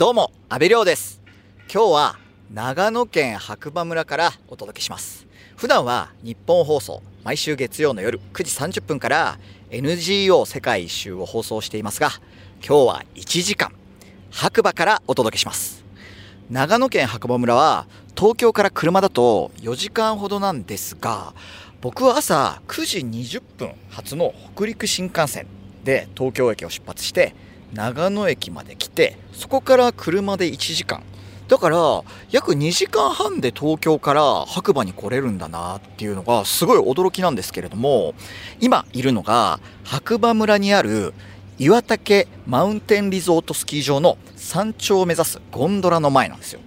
どうも、安倍亮です。今日は長野県白馬村からお届けします。普段は日本放送、毎週月曜の夜9時30分から NGO 世界一周を放送していますが、今日は1時間、白馬からお届けします。長野県白馬村は東京から車だと4時間ほどなんですが、僕は朝9時20分発の北陸新幹線で東京駅を出発して長野駅まで来てそこから車で1時間。だから約2時間半で東京から白馬に来れるんだなっていうのがすごい驚きなんですけれども今いるのが白馬村にある岩岳マウンテンリゾートスキー場の山頂を目指すゴンドラの前なんですよ。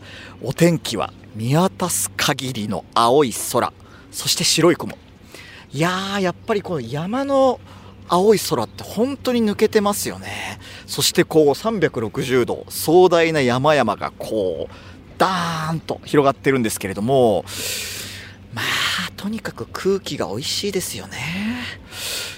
お天気は見渡す限りの青い空。そして白い雲。いやーやっぱりこの山の青い空って本当に抜けてますよね。そしてこう360度壮大な山々がこうダーンと広がってるんですけれどもまあとにかく空気が美味しいですよね。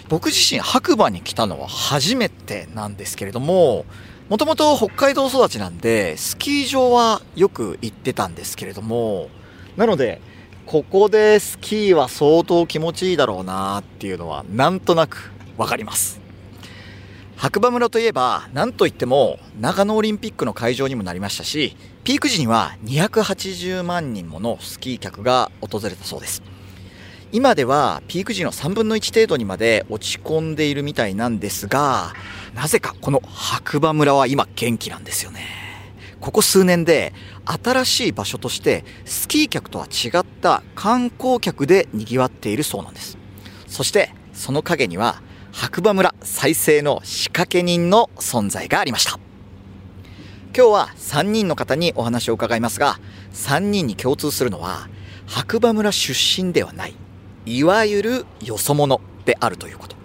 僕自身白馬に来たのは初めてなんですけれどももともと北海道育ちなんでスキー場はよく行ってたんですけれどもなのでここでスキーは相当気持ちいいだろうなっていうのはなんとなくわかります。白馬村といえば何といっても長野オリンピックの会場にもなりましたしピーク時には280万人ものスキー客が訪れたそうです。今ではピーク時の3分の1程度にまで落ち込んでいるみたいなんですがなぜかこの白馬村は今元気なんですよね。ここ数年で新しい場所としてスキー客とは違った観光客で賑わっているそうなんです。そしてその陰には白馬村再生の仕掛け人の存在がありました。今日は3人の方にお話を伺いますが3人に共通するのは白馬村出身ではないいわゆるよそ者であるということ。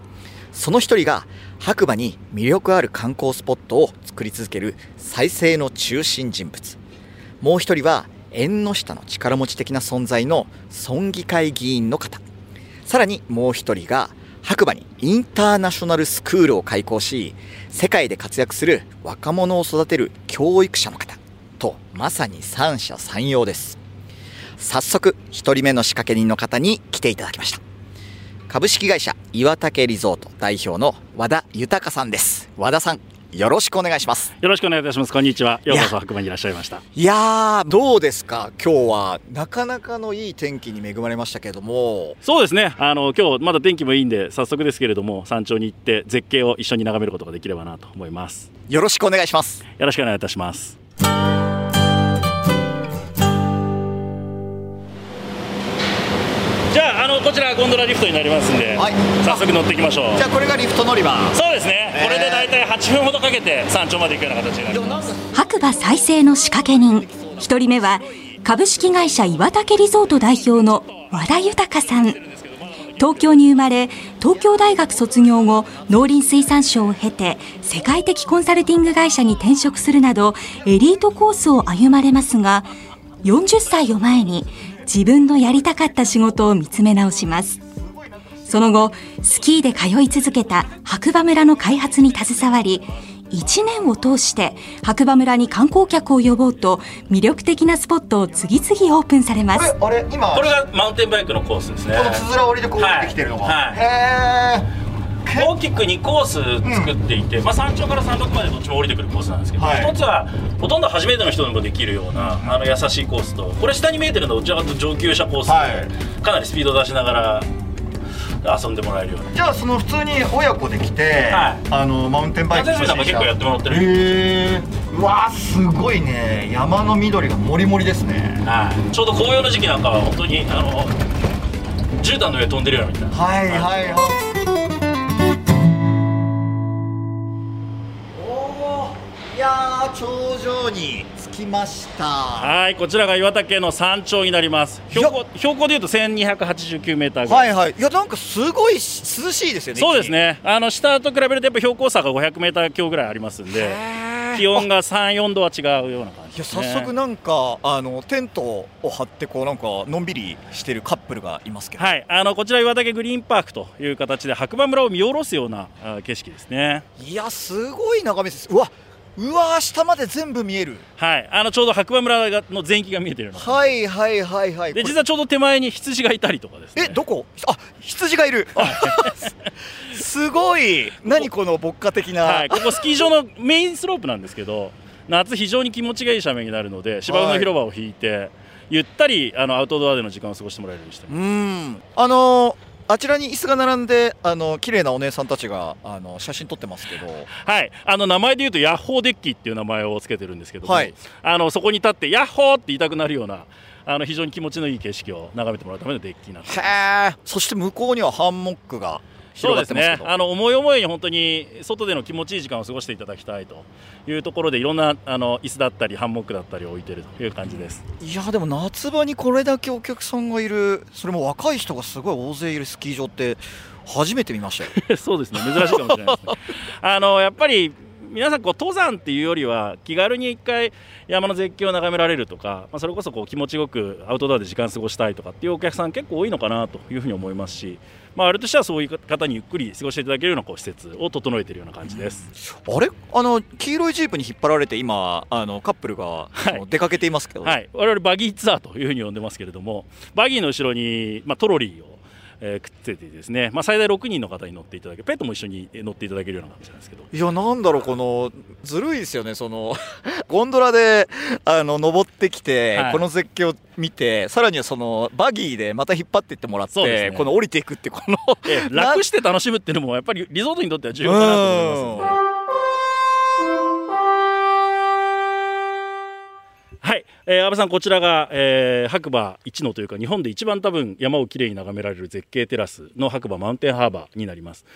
その一人が白馬に魅力ある観光スポットを作り続ける再生の中心人物。もう一人は縁の下の力持ち的な存在の村議会議員の方。さらにもう一人が白馬にインターナショナルスクールを開校し世界で活躍する若者を育てる教育者の方とまさに三者三様です。早速1人目の仕掛け人の方に来ていただきました。株式会社岩竹リゾート代表の和田豊さんです。和田さんよろしくお願いしますよろしくお願いいたします。こんにちは。ようこそ白馬にいらっしゃいました。いやーどうですか？今日はなかなかのいい天気に恵まれましたけれどもそうですね。あの今日まだ天気もいいんで早速ですけれども山頂に行って絶景を一緒に眺めることができればなと思います。よろしくお願いしますよろしくお願いいたします。ゴンドラリフトになりますんで、はい早速乗っていきましょう。じゃあこれがリフト乗り場そうですね。これで大体8分ほどかけて山頂まで行くような形になります。白馬再生の仕掛け人一人目は株式会社岩竹リゾート代表の和田豊さん東京に生まれ東京大学卒業後農林水産省を経て世界的コンサルティング会社に転職するなどエリートコースを歩まれますが40歳を前に自分のやりたかった仕事を見つめ直します。その後、スキーで通い続けた白馬村の開発に携わり、1年を通して白馬村に観光客を呼ぼうと魅力的なスポットを次々オープンされます。あれ今これがマウンテンバイクのコースですね。このつづら折りでこうはいできてるのが、はい。へえ 大きく2コース作っていて、まあ、山頂から山麓までどっちも降りてくるコースなんですけど、はい。一つはほとんど初めての人でもできるようなあの優しいコースとこれ下に見えてるのはどちらかと上級者コースで、はい。かなりスピード出しながら遊んでもらえるような。じゃあその普通に親子で来て、はい。あのマウンテンバイク夏休みなんか結構やってもらってる、へえうわすごいね。山の緑がもりもりですね。はい、ちょうど紅葉の時期なんかは本当にあの絨毯の上飛んでるようなみたいな。はいはいはいやー頂上に着きました。はいこちらが岩岳の山頂になります。標高標高でいうと1289メーターぐらい、はいはい。いやなんかすごい涼しいですよねそうですね。あの下と比べるとやっぱ標高差が500メーター強ぐらいありますんで気温が3、4度は違うような感じいやです、ね、早速なんかあのテントを張ってこうなんかのんびりしてるカップルがいますけど、はい、あのこちら岩岳グリーンパークという形で白馬村を見下ろすようなあ景色ですね。いやすごい眺めです。うわうわー下まで全部見える。はい、あのちょうど白馬村がの全域が見えてるはいはいはいはい。で実はちょうど手前に羊がいたりとかですね。えどこ？あ羊がいる。すごい。何この牧歌的な、はい、ここスキー場のメインスロープなんですけど夏非常に気持ちがいい斜面になるので芝生の広場を引いて、ゆったりあのアウトドアでの時間を過ごしてもらえるようにしてます。うん。あのーあちらに椅子が並んであの綺麗なお姉さんたちがあの写真撮ってますけど。はい、あの名前で言うとヤッホーデッキっていう名前をつけてるんですけども、はい。あのそこに立ってヤッホーって言いたくなるようなあの非常に気持ちのいい景色を眺めてもらうためのデッキになってますそして向こうにはハンモックがそうですね。あの思い思いに本当に外での気持ちいい時間を過ごしていただきたいというところでいろんなあの椅子だったりハンモックだったりを置いてるという感じです。いやでも夏場にこれだけお客さんがいるそれも若い人がすごい大勢いるスキー場って初めて見ましたよ。そうですね。珍しいかもしれないですね。あのやっぱり皆さんこう登山っていうよりは気軽に一回山の絶景を眺められるとか、まあ、それこそこう気持ちよくアウトドアで時間過ごしたいとかっていうお客さん結構多いのかなというふうに思いますし、まあ、あれとしてはそういう方にゆっくり過ごしていただけるようなこう施設を整えているような感じです。あれ？あの黄色いジープに引っ張られて今あのカップルが、あの出かけていますけど、はい、我々バギーツアーというふうに呼んでますけれどもバギーの後ろに、まあ、トロリーを、えーくっつけてですね、まあ、最大6人の方に乗っていただけペットも一緒に乗っていただけるような感じなんですけど。いやなんだろうこのずるいですよね。その ゴンドラであの登ってきて、はい。この絶景を見てさらにはそのバギーでまた引っ張っていってもらって、ね。この降りていくってこのええ楽して楽しむっていうのもやっぱりリゾートにとっては重要かなと思いますのえー、安倍さん、こちらが、えー白馬一のというか、日本で一番多分山をきれいに眺められる絶景テラスの白馬マウンテンハーバーになります。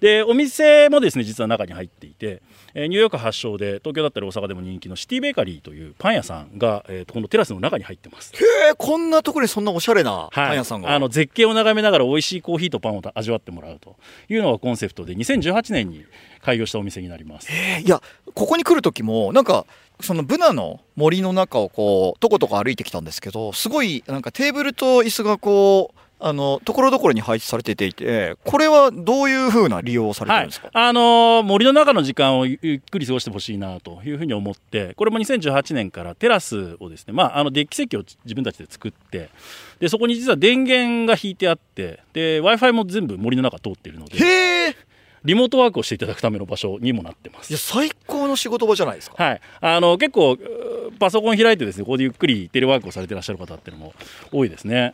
で、お店もですね、実は中に入っていて、えーニューヨーク発祥で、東京だったり大阪でも人気のシティベーカリーというパン屋さんが、えーとこのテラスの中に入ってます。へえこんなところにそんなおしゃれなはいパン屋さんが、あの絶景を眺めながら美味しいコーヒーとパンを味わってもらうというのがコンセプトで2018年に開業したお店になります。えーいやここに来る時もなんかそのブナの森の中をこうとことこ歩いてきたんですけどすごいなんかテーブルと椅子がこうあのところどころに配置されていてこれはどういう風な利用をされてはいるんですか、、あのー森の中の時間をゆゆっくり過ごしてほしいなというふうに思ってこれも2018年からテラスをですね、まあ、あのデッキ席を自分たちで作ってでそこに実は電源が引いてあってで w i f i も全部森の中通っているのでへえ。リモートワークをしていただくための場所にもなってます。いや。最高の仕事場じゃないですか。はい、あの結構うーパソコン開いてですねここでゆっくりテレワークをされてらっしゃる方っていうのも多いですね。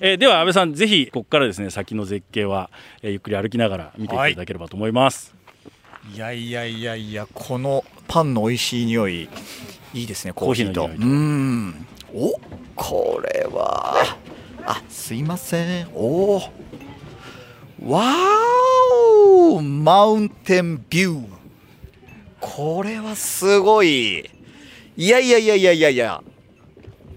えーでは安倍さんぜひここからですね先の絶景は、えーゆっくり歩きながら見ていただければと思います。いやいやいやいやこのパンの美味しい匂いいいですねコーヒーとコーヒーのうーん。おこれは。あすいません。お。ーわーお。マウンテンビュー。これはすごい。いやいやいやいやいやいや。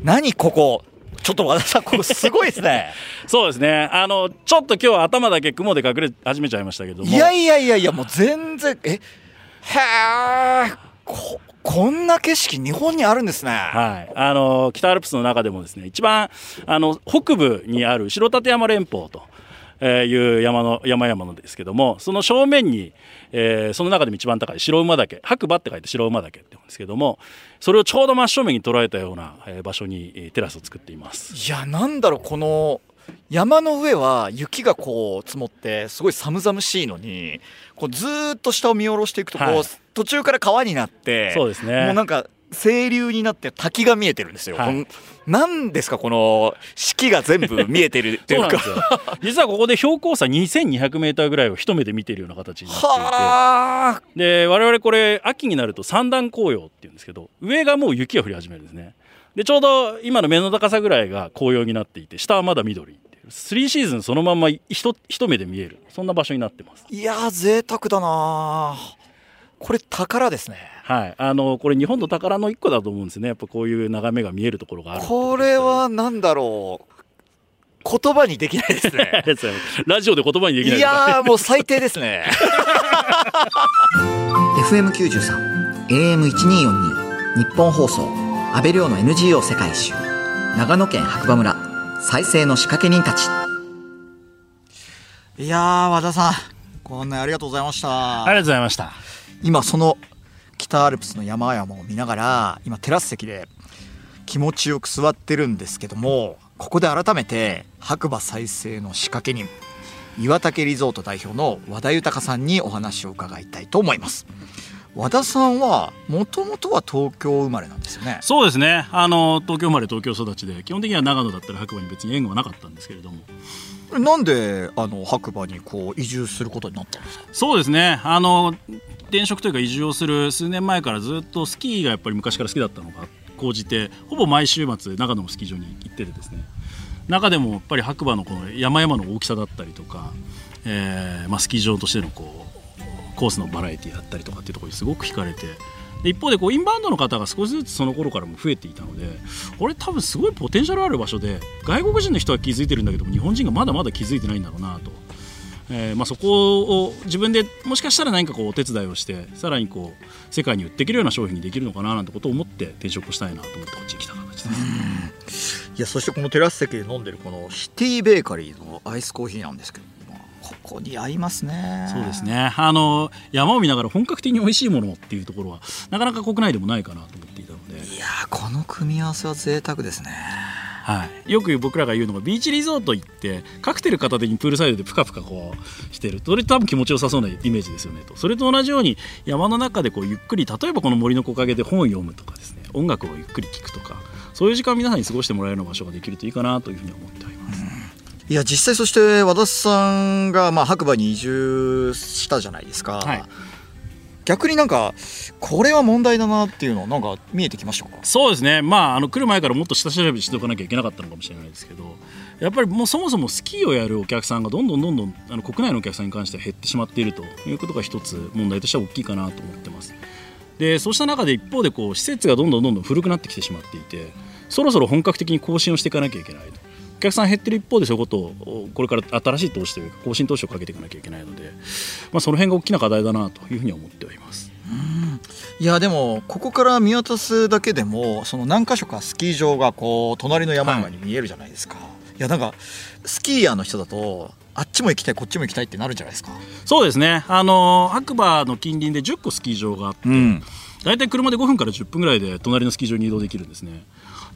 何ここ？ちょっと和田さんここすごいですね。そうですね。あのちょっと今日は頭だけ雲で隠れ始めちゃいましたけども。いやいやいやいやもう全然えへえここんな景色日本にあるんですね、はい、あの北アルプスの中でもですね一番あの北部にある白立山連峰と。えーいう山の山々なんですけどもその正面に、えーその中でも一番高い白馬岳白馬って書いて白馬岳って言うんですけどもそれをちょうど真正面に捉えたような、えー場所に、えーテラスを作っています。いやなんだろうこの山の上は雪がこう積もってすごい寒々しいのにこうずーっと下を見下ろしていくとこう、はい。途中から川になってそうですね。もうなんか清流になって滝が見えてるんですよ、はい。なんですかこの四季が全部見えてるっていうか。実はここで標高差2200メーターぐらいを一目で見ているような形になっていて。はあ。で我々これ秋になると三段紅葉っていうんですけど上がもう雪が降り始めるんですね。でちょうど今の目の高さぐらいが紅葉になっていて下はまだ緑っていう。3シーズンそのまんま一一目で見える。そんな場所になってます。いやー贅沢だなーこれ宝ですね。はい。あのこれ日本の宝の一個だと思うんですね。やっぱこういう眺めが見えるところがあるこれはなんだろう。言葉にできないですね。ラジオで言葉にできないいやーもう最低ですね。FM93 AM1242 日本放送安倍亮の NGO 世界一周長野県白馬村再生の仕掛け人たち。いやー和田さんご案内ありがとうございました。ありがとうございました今その北北アルプスの山々を見ながら今テラス席で気持ちよく座ってるんですけどもここで改めて白馬再生の仕掛け人岩竹リゾート代表の和田豊さんにお話を伺いたいと思います。和田さんはもともとは東京生まれなんですよね？そうですね。あの東京生まれ東京育ちで基本的には長野だったら白馬に別に縁はなかったんですけれども。なんであの白馬にこう移住することになったんですか？そうですね。あの転職というか移住をする数年前からずっとスキーがやっぱり昔から好きだったのが高じてほぼ毎週末長野のスキー場に行っててですね中でもやっぱり白馬のこの山々の大きさだったりとか、えーまあ、スキー場としてのこうコースのバラエティだったりとかっていうところにすごく惹かれてで一方でこうインバウンドの方が少しずつその頃からも増えていたのでこれ多分すごいポテンシャルある場所で外国人の人は気づいてるんだけども日本人がまだまだ気づいてないんだろうなと。えーまあ、そこを自分でもしかしたら何かこうお手伝いをしてさらにこう世界に売っていけるような商品にできるのかななんてことを思って転職をしたいなと思ってこっちに来た形です。いやそしてこのテラス席で飲んでるこのシティベーカリーのアイスコーヒーなんですけどここに合いますね。そうですね。あの山を見ながら本格的に美味しいものっていうところはなかなか国内でもないかなと思っていたので、いやーこの組み合わせは贅沢ですねはい、よく僕らが言うのがビーチリゾート行ってカクテル片手にプールサイドでプカプカこうしてるそれ多分気持ちよさそうなイメージですよねと。それと同じように山の中でこうゆっくり例えばこの森の木陰で本を読むとかですね。音楽をゆっくり聴くとか。そういう時間を皆さんに過ごしてもらえるような場所ができるといいかなというふうに思っております。いや実際そして和田さんがまあ白馬に移住したじゃないですか、はい逆になんかこれは問題だなっていうのなんか見えてきましたか？そうですね、まあ、あの来る前からもっと下調べしておかなきゃいけなかったのかもしれないですけどやっぱりもうそもそもスキーをやるお客さんがどんどんどんどんあの国内のお客さんに関しては減ってしまっているということが一つ問題としては大きいかなと思ってます。でそうした中で一方でこう施設がどんどんどんどん古くなってきてしまっていてそろそろ本格的に更新をしていかなきゃいけないと。お客さん減ってる一方でそういうことをこれから新しい投資というか更新投資をかけていかなきゃいけないので、まあ、その辺が大きな課題だなというふうには思っております。いやでもここから見渡すだけでもその何箇所かスキー場がこう隣の山々に見えるじゃないですか、い、やなんかスキーヤーの人だとあっちも行きたいこっちも行きたいってなるんじゃないですか。そうですね。あの白馬の近隣で10個スキー場があって、ん。大体車で5分から10分ぐらいで隣のスキー場に移動できるんですね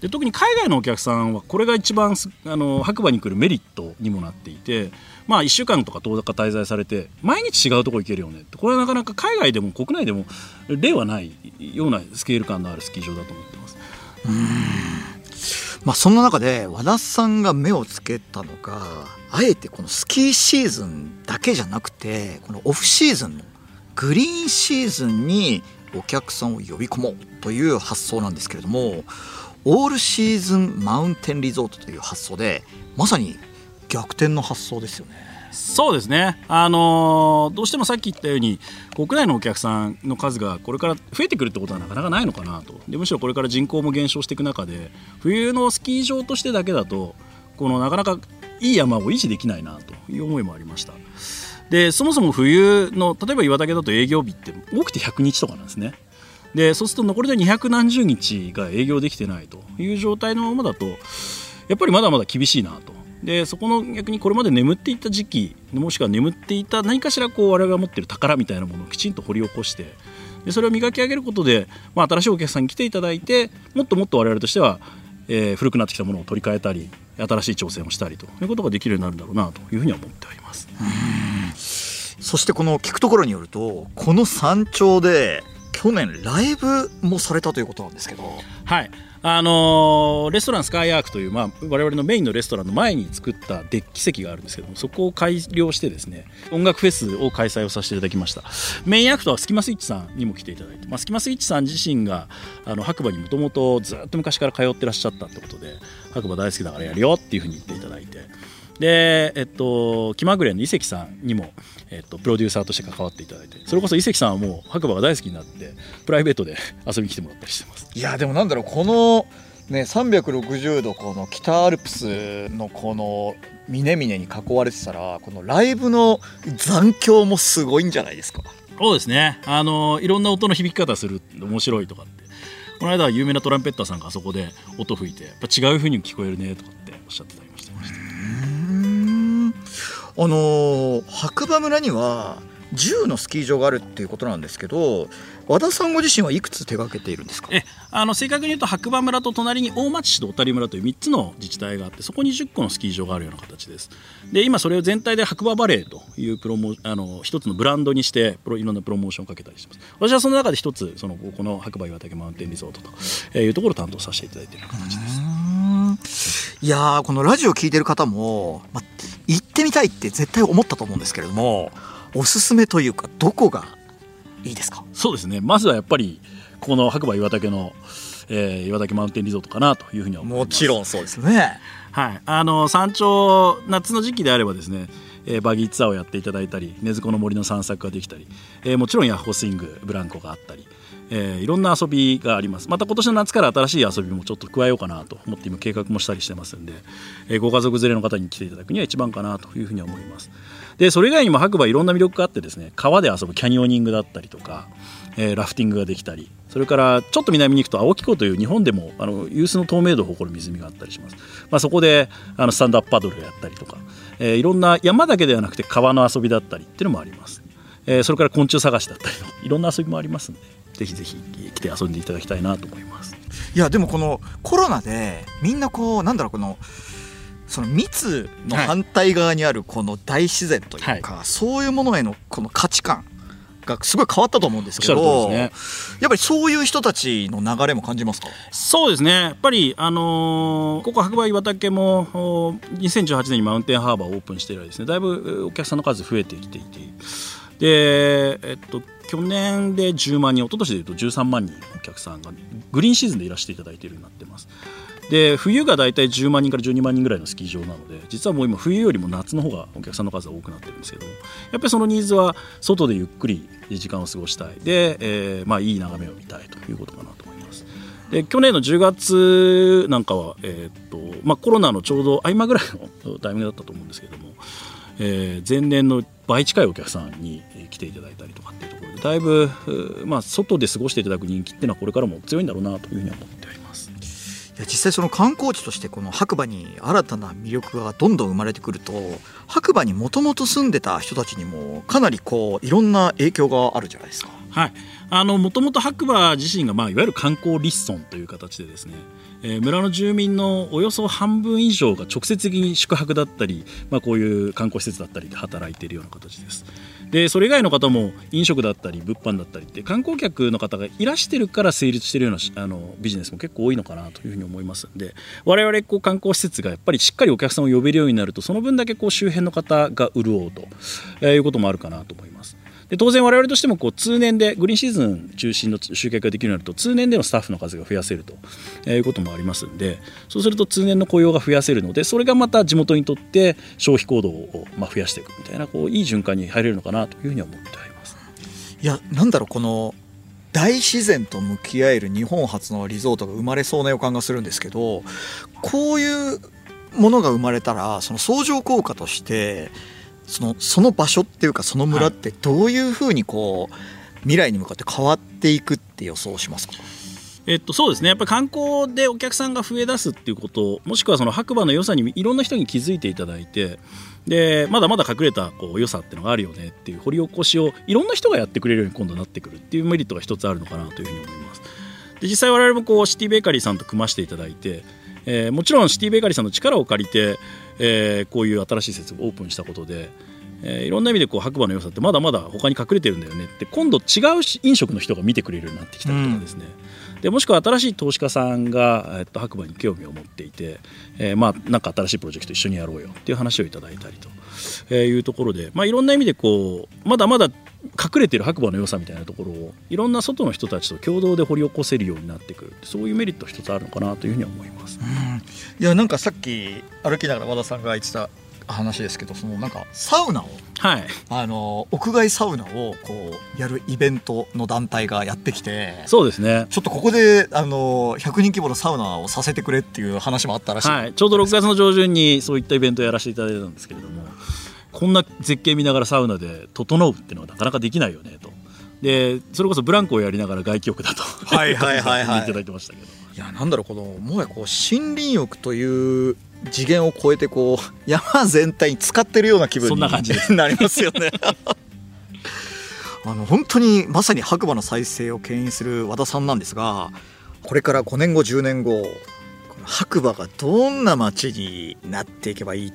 で特に海外のお客さんはこれが一番あの白馬に来るメリットにもなっていてまあ1週間とか10日滞在されて毎日違うとこ行けるよねって。これはなかなか海外でも国内でも例はないようなスケール感のあるスキー場だと思ってます。まあそんな中で和田さんが目をつけたのがあえてこのスキーシーズンだけじゃなくてこのオフシーズンのグリーンシーズンにお客さんを呼び込もうという発想なんですけれどもオールシーズンマウンテンリゾートという発想でまさに逆転の発想ですよね。そうですね、あのーどうしてもさっき言ったように国内のお客さんの数がこれから増えてくるってことはなかなかないのかなと。でむしろこれから人口も減少していく中で冬のスキー場としてだけだとこのなかなかいい山を維持できないなという思いもありました。でそもそも冬の例えば岩岳だと営業日って多くて100日とかなんですね。でそうすると残りで200何十日が営業できてないという状態のままだとやっぱりまだまだ厳しいなとでそこの逆にこれまで眠っていた時期もしくは眠っていた何かしらこう我々が持っている宝みたいなものをきちんと掘り起こしてでそれを磨き上げることで、まあ、新しいお客さんに来ていただいてもっともっと我々としては、えー古くなってきたものを取り替えたり新しい挑戦をしたりということができるようになるんだろうなというふうには思っております。そしてこの聞くところによるとこの山頂で去年ライブもされたということなんですけど。はい。あのーレストランスカイアークという、まあ、我々のメインのレストランの前に作ったデッキ席があるんですけどもそこを改良してですね音楽フェスを開催をさせていただきました。メインアクトはスキマスイッチさんにも来ていただいて、まあ、スキマスイッチさん自身があの白馬にもともとずっと昔から通ってらっしゃったってことで白馬大好きだからやるよっていうふうに言っていただいて。で、えっと、気まぐれの伊関さんにも、えっと、プロデューサーとして関わっていただいてそれこそ伊関さんはもう白馬が大好きになってプライベートで 遊びに来てもらったりしてます。いやでもなんだろうこのね360度この北アルプスのこの峰々に囲われてたらこのライブの残響もすごいんじゃないですか。そうですね。あのいろんな音の響き方する面白いとかって。この間は有名なトランペッターさんがあそこで音吹いてやっぱ違う風に聞こえるねとかっておっしゃってたりもしてましたあのー白馬村には10のスキー場があるっていうことなんですけど和田さんご自身はいくつ手掛けているんですか？えあの正確に言うと白馬村と隣に大町市と小谷村という3つの自治体があってそこに10個のスキー場があるような形です。で今それを全体で白馬バレーというプロモあの一つのブランドにしてプロいろんなプロモーションをかけたりしてます。私はその中で一つそのこの白馬岩岳マウンテンリゾートというところを担当させていただいているような形ですいやこのラジオ聞いてる方も、ま、行ってみたいって絶対思ったと思うんですけれどもおすすめというかどこがいいですか？そうですね。まずはやっぱりこの白馬岩岳の、えー、岩岳マウンテンリゾートかなというふうに思います。もちろんそうですね。はい。あの山頂夏の時期であればですねえー、バギーツアーをやっていただいたり根津子の森の散策ができたり、えー、もちろんヤッホースイングブランコがあったり、えー、いろんな遊びがあります。また今年の夏から新しい遊びもちょっと加えようかなと思って今計画もしたりしてますんで、えー、ご家族連れの方に来ていただくには一番かなというふうに思います。でそれ以外にも白馬いろんな魅力があってですね川で遊ぶキャニオニングだったりとか、えー、ラフティングができたりそれからちょっと南に行くと青木湖という日本でもあの有数の透明度を誇る湖があったりします、まあ、そこであのスタンドアップパドルをやったりとか、えー、いろんな山だけではなくて川の遊びだったりっていうのもあります、え、それから昆虫探しだったりのいろんな遊びもありますんで。ぜひぜひ来て遊んでいただきたいなと思います。いやでもこのコロナでみんなこうなんだろうこのその密の反対側にあるこの大自然というか、はい、そういうものへのこの価値観がすごい変わったと思うんですけど、ね、やっぱりそういう人たちの流れも感じますか？そうですね。やっぱり、あのー、ここ白馬岩岳も2018年にマウンテンハーバーをオープンして以来ですねだいぶお客さんの数増えてきていてで、えっと、去年で10万人一昨年でいうと13万人お客さんがグリーンシーズンでいらしていただいているようになってます。で冬が大体10万人から12万人ぐらいのスキー場なので実はもう今冬よりも夏の方がお客さんの数が多くなってるんですけどやっぱりそのニーズは外でゆっくり時間を過ごしたい。で、えー、まあ、いい眺めを見たいということかなと思います。で去年の10月なんかは、えー、っとまあ、コロナのちょうど合間ぐらいのタイミングだったと思うんですけども、えー、前年の倍近いお客さんに来ていただいたりとかっていうところでだいぶ、まあ、外で過ごしていただく人気っていうのはこれからも強いんだろうなというふうに思っておりますいや実際その観光地としてこの白馬に新たな魅力がどんどん生まれてくると白馬にもともと住んでた人たちにもかなりこういろんな影響があるじゃないですか。はいあのもともと白馬自身が、まあ、いわゆる観光立村という形でですね、えー、村の住民のおよそ半分以上が直接的に宿泊だったり、まあ、こういう観光施設だったりで働いているような形です。でそれ以外の方も飲食だったり物販だったりって観光客の方がいらしてるから成立してるようなあのビジネスも結構多いのかなというふうに思いますんで我々こう観光施設がやっぱりしっかりお客さんを呼べるようになるとその分だけこう周辺の方が潤うと、えいうこともあるかなと思います。で当然我々としてもこう通年でグリーンシーズン中心の集客ができるようになると通年でのスタッフの数が増やせるということもありますんでそうすると通年の雇用が増やせるのでそれがまた地元にとって消費行動をま増やしていくみたいなこういい循環に入れるのかなというふうに思っております。いやなんだろうこの大自然と向き合える日本初のリゾートが生まれそうな予感がするんですけどこういうものが生まれたらその相乗効果としてそのその場所っていうかその村ってどういうふうにこう未来に向かって変わっていくって予想しますか？えっと、そうですね。やっぱり観光でお客さんが増え出すっていうこともしくはその白馬の良さにいろんな人に気づいていただいてでまだまだ隠れたこう良さっていうのがあるよねっていう掘り起こしをいろんな人がやってくれるように今度なってくるっていうメリットが一つあるのかなというふうに思います。で実際我々もこうシティベーカリーさんと組ましていただいて、えー、もちろんシティベーカリーさんの力を借りてえ、こういう新しい施設をオープンしたことで、え、いろんな意味でこう白馬の良さってまだまだ他に隠れてるんだよねって今度違う飲食の人が見てくれるようになってきたりとかですね、うん、でもしくは新しい投資家さんが、えっと、白馬に興味を持っていて、えー、まあなんか新しいプロジェクト一緒にやろうよっていう話をいただいたりと、えいうところで、まあ、いろんな意味でこうまだまだ隠れてる白馬の良さみたいなところをいろんな外の人たちと共同で掘り起こせるようになってくるそういうメリット一つあるのかなというふうに思います、うん、いやなんかさっき歩きながら和田さんが言ってた話ですけどそのなんかサウナを、はい、あの屋外サウナをこうやるイベントの団体がやってきてそうですね。ちょっとここであの100人規模のサウナをさせてくれっていう話もあったらしい、はい、ちょうど6月の上旬にそういったイベントをやらせていただいたんですけれどもこんな絶景見ながらサウナで整うっていうのはなかなかできないよねと。でそれこそブランコをやりながら外気浴だと。はいはいはいはい。いただいてましたけど。いやなんだろうこのもはやこう森林浴という次元を超えてこう山全体に使ってるような気分になりますよね。あの本当にまさに白馬の再生を牽引する和田さんなんですがこれから5年後10年後白馬がどんな街になっていけばいい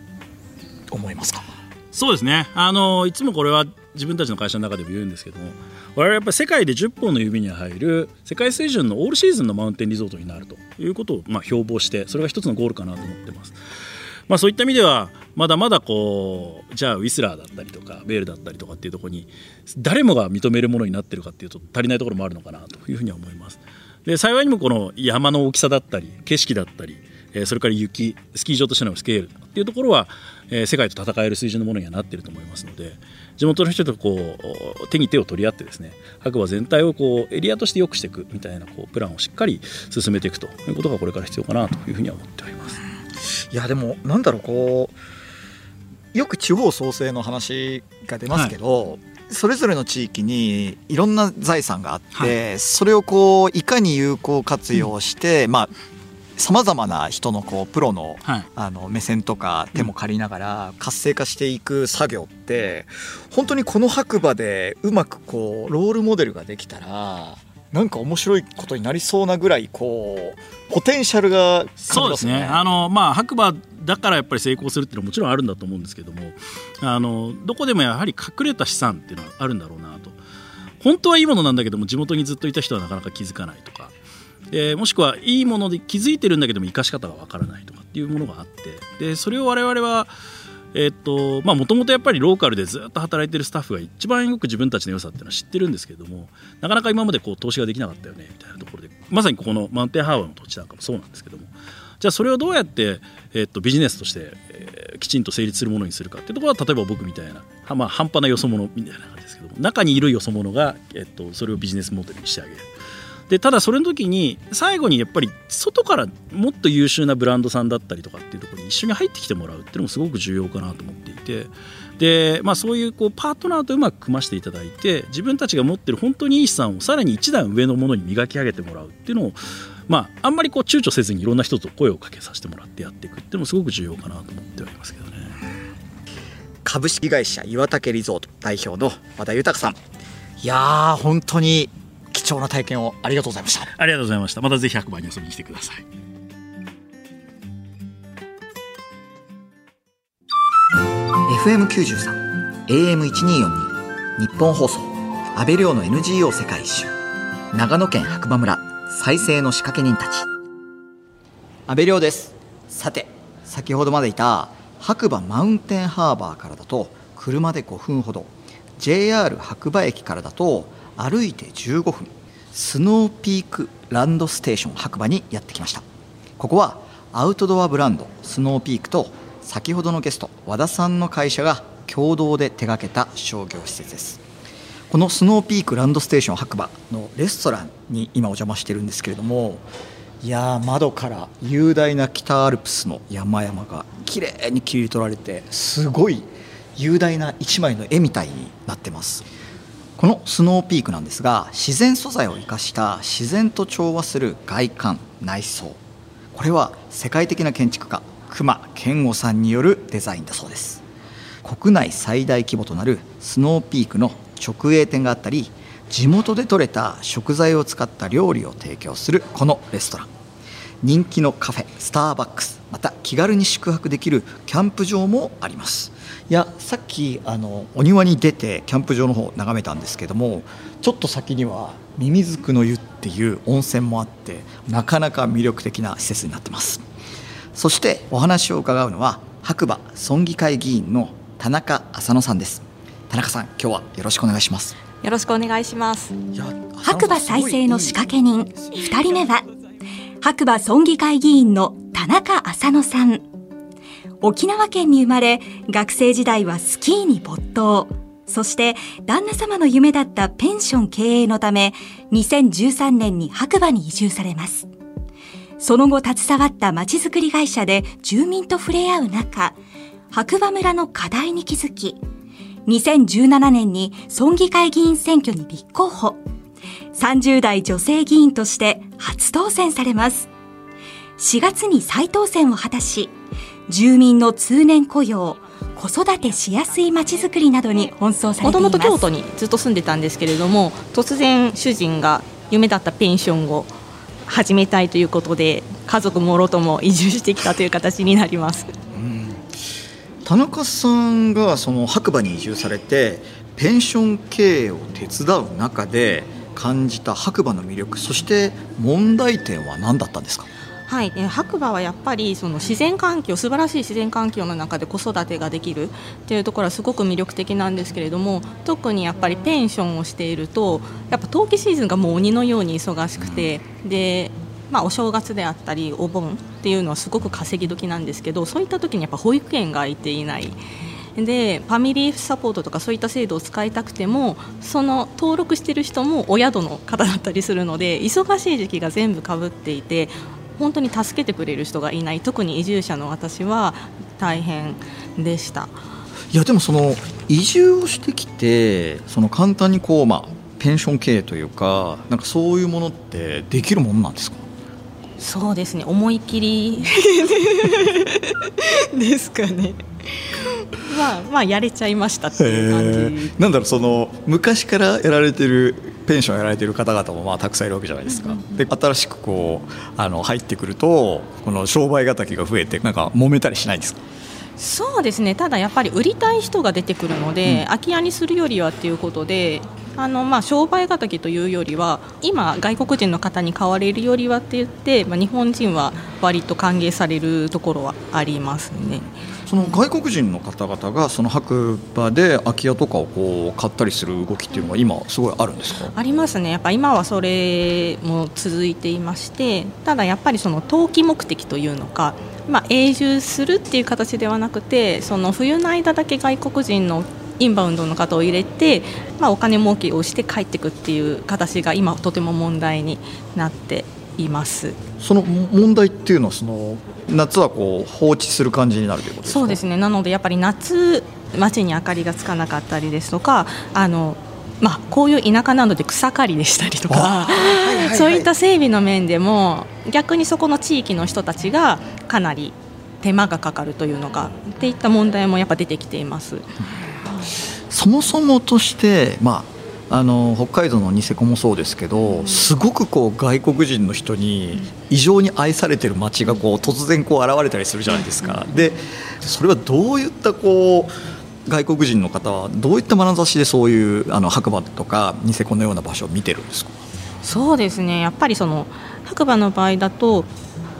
と思いますか？そうですねあのいつもこれは自分たちの会社の中でも言うんですけども我々やっぱり世界で10本の指に入る世界水準のオールシーズンのマウンテンリゾートになるということをまあ標榜してそれが一つのゴールかなと思ってます。まあ、そういった意味ではまだまだこうじゃあウィスラーだったりとかベールだったりとかっていうところに誰もが認めるものになってるかっていうと足りないところもあるのかなというふうには思います。で幸いにもこの山の大きさだったり景色だったりそれから雪スキー場としてのスケールっていうところは世界と戦える水準のものにはなっていると思いますので地元の人とこう手に手を取り合ってですね白馬全体をこうエリアとして良くしていくみたいなこうプランをしっかり進めていくということがこれから必要かなというふうには思っております。いやでもなんだろうこうよく地方創生の話が出ますけど、はい、それぞれの地域にいろんな財産があって、はい、それをこういかに有効活用して、うん、まあさまざまな人のこうプロの,、あの目線とか手も借りながら活性化していく作業って本当にこの白馬でうまくこうロールモデルができたらなんか面白いことになりそうなぐらいこうポテンシャルが、ね、そうですね。あの、まあ、白馬だからやっぱり成功するっていうのはもちろんあるんだと思うんですけどもあのどこでもやはり隠れた資産っていうのはあるんだろうなと。本当はいいものなんだけども地元にずっといた人はなかなか気づかないとかでもしくはいいもので気づいてるんだけども生かし方がわからないとかっていうものがあってでそれを我々はえっとまあもともとやっぱりローカルでずっと働いてるスタッフが一番よく自分たちの良さっていうのは知ってるんですけれどもなかなか今までこう投資ができなかったよねみたいなところでまさにここのマウンテンハーバーの土地なんかもそうなんですけどもじゃあそれをどうやって、えっと、ビジネスとして、えー、きちんと成立するものにするかっていうところは例えば僕みたいな、まあ、半端なよそ者みたいな感じですけども中にいるよそ者が、えっと、それをビジネスモデルにしてあげる。でただそれの時に最後にやっぱり外からもっと優秀なブランドさんだったりとかっていうところに一緒に入ってきてもらうっていうのもすごく重要かなと思っていて。で、まあ、そういうこうパートナーとうまく組ませていただいて自分たちが持ってる本当にいい資産をさらに一段上のものに磨き上げてもらうっていうのをまあ、あんまりこう躊躇せずにいろんな人と声をかけさせてもらってやっていくっていうのもすごく重要かなと思っておりますけどね。株式会社岩竹リゾート代表の和田豊さん。いやー本当に貴重な体験をありがとうございました。ありがとうございました。またぜひ100番に遊びに来てください。FM93 AM1242 日本放送安倍亮の NGO 世界一周。長野県白馬村再生の仕掛け人たち。安倍亮です。さて先ほどまでいた白馬マウンテンハーバーからだと車で5分ほど。JR 白馬駅からだと歩いて15分スノーピークランドステーション白馬にやってきました。ここはアウトドアブランドスノーピークと先ほどのゲスト和田さんの会社が共同で手掛けた商業施設です。このスノーピークランドステーション白馬のレストランに今お邪魔してるんですけれどもいや窓から雄大な北アルプスの山々が綺麗に切り取られてすごい雄大な一枚の絵みたいになってます。このスノーピークなんですが自然素材を生かした自然と調和する外観内装。これは世界的な建築家隈研吾さんによるデザインだそうです。国内最大規模となるスノーピークの直営店があったり地元で採れた食材を使った料理を提供するこのレストラン。人気のカフェスターバックスまた気軽に宿泊できるキャンプ場もあります。いやさっきあのお庭に出てキャンプ場の方を眺めたんですけどもちょっと先にはミミズクの湯っていう温泉もあってなかなか魅力的な施設になってます。そしてお話を伺うのは白馬村議会議員の田中浅野さんです。田中さん今日はよろしくお願いします。よろしくお願いします。白馬再生の仕掛け人2人目は白馬村議会議員の田中浅野さん沖縄県に生まれ学生時代はスキーに没頭。そして旦那様の夢だったペンション経営のため2013年に白馬に移住されます。その後携わったまちづくり会社で住民と触れ合う中白馬村の課題に気づき2017年に村議会議員選挙に立候補。30代女性議員として初当選されます。4月に再当選を果たし住民の通年雇用子育てしやすいまちづくりなどに奔走されています。もともと京都にずっと住んでたんですけれども突然主人が夢だったペンションを始めたいということで家族もろとも移住してきたという形になります。田中さんがその白馬に移住されてペンション経営を手伝う中で感じた白馬の魅力そして問題点は何だったんですか？はい、白馬はやっぱりその自然環境素晴らしい自然環境の中で子育てができるっていうところはすごく魅力的なんですけれども特にやっぱりペンションをしているとやっぱ冬季シーズンがもう鬼のように忙しくて、でまあ、お正月であったりお盆っていうのはすごく稼ぎ時なんですけどそういった時にやっぱ保育園が空いていない。でファミリーサポートとかそういった制度を使いたくてもその登録している人もお宿の方だったりするので忙しい時期が全部かぶっていて本当に助けてくれる人がいない。特に移住者の私は大変でした。いやでもその移住をしてきてその簡単にこう、まあ、ペンション経営というかなんかそういうものってできるものなんですか？そうですね。思い切り ですかね。まあまあやれちゃいましたっていう感じ。なんだろうその昔からやられてるペンションやられてる方々もまあたくさんいるわけじゃないですか、で新しくこうあの入ってくるとこの商売敵が増えてなんか揉めたりしないんですか？そうですね。ただやっぱり売りたい人が出てくるので、うん、空き家にするよりはっていうことであのまあ商売敵というよりは今、外国人の方に買われるよりはって言って、まあ、日本人は割と歓迎されるところはありますね。その外国人の方々がその白馬で空き家とかをこう買ったりする動きっていうのは今すごいあるんですか？ありますね。やっぱ今はそれも続いていましてただやっぱりその投機目的というのかまあ、永住するっていう形ではなくてその冬の間だけ外国人のインバウンドの方を入れて、まあ、お金儲けをして帰っていくっていう形が今とても問題になっています。その問題っていうのはその夏はこう放置する感じになるということですか？そうですね。なのでやっぱり夏街に明かりがつかなかったりですとかあのまあ、こういう田舎なので草刈りでしたりとか、そういった整備の面でも逆にそこの地域の人たちがかなり手間がかかるというのかっていった問題もやっぱ出てきています。そもそもとして、まああの北海道のニセコもそうですけど、すごくこう外国人の人に異常に愛されてる街がこう突然こう現れたりするじゃないですか。でそれはどういったこう外国人の方はどういった眼差しでそういうあの白馬とかニセコのような場所を見てるんですか？そうですね。やっぱりその白馬の場合だと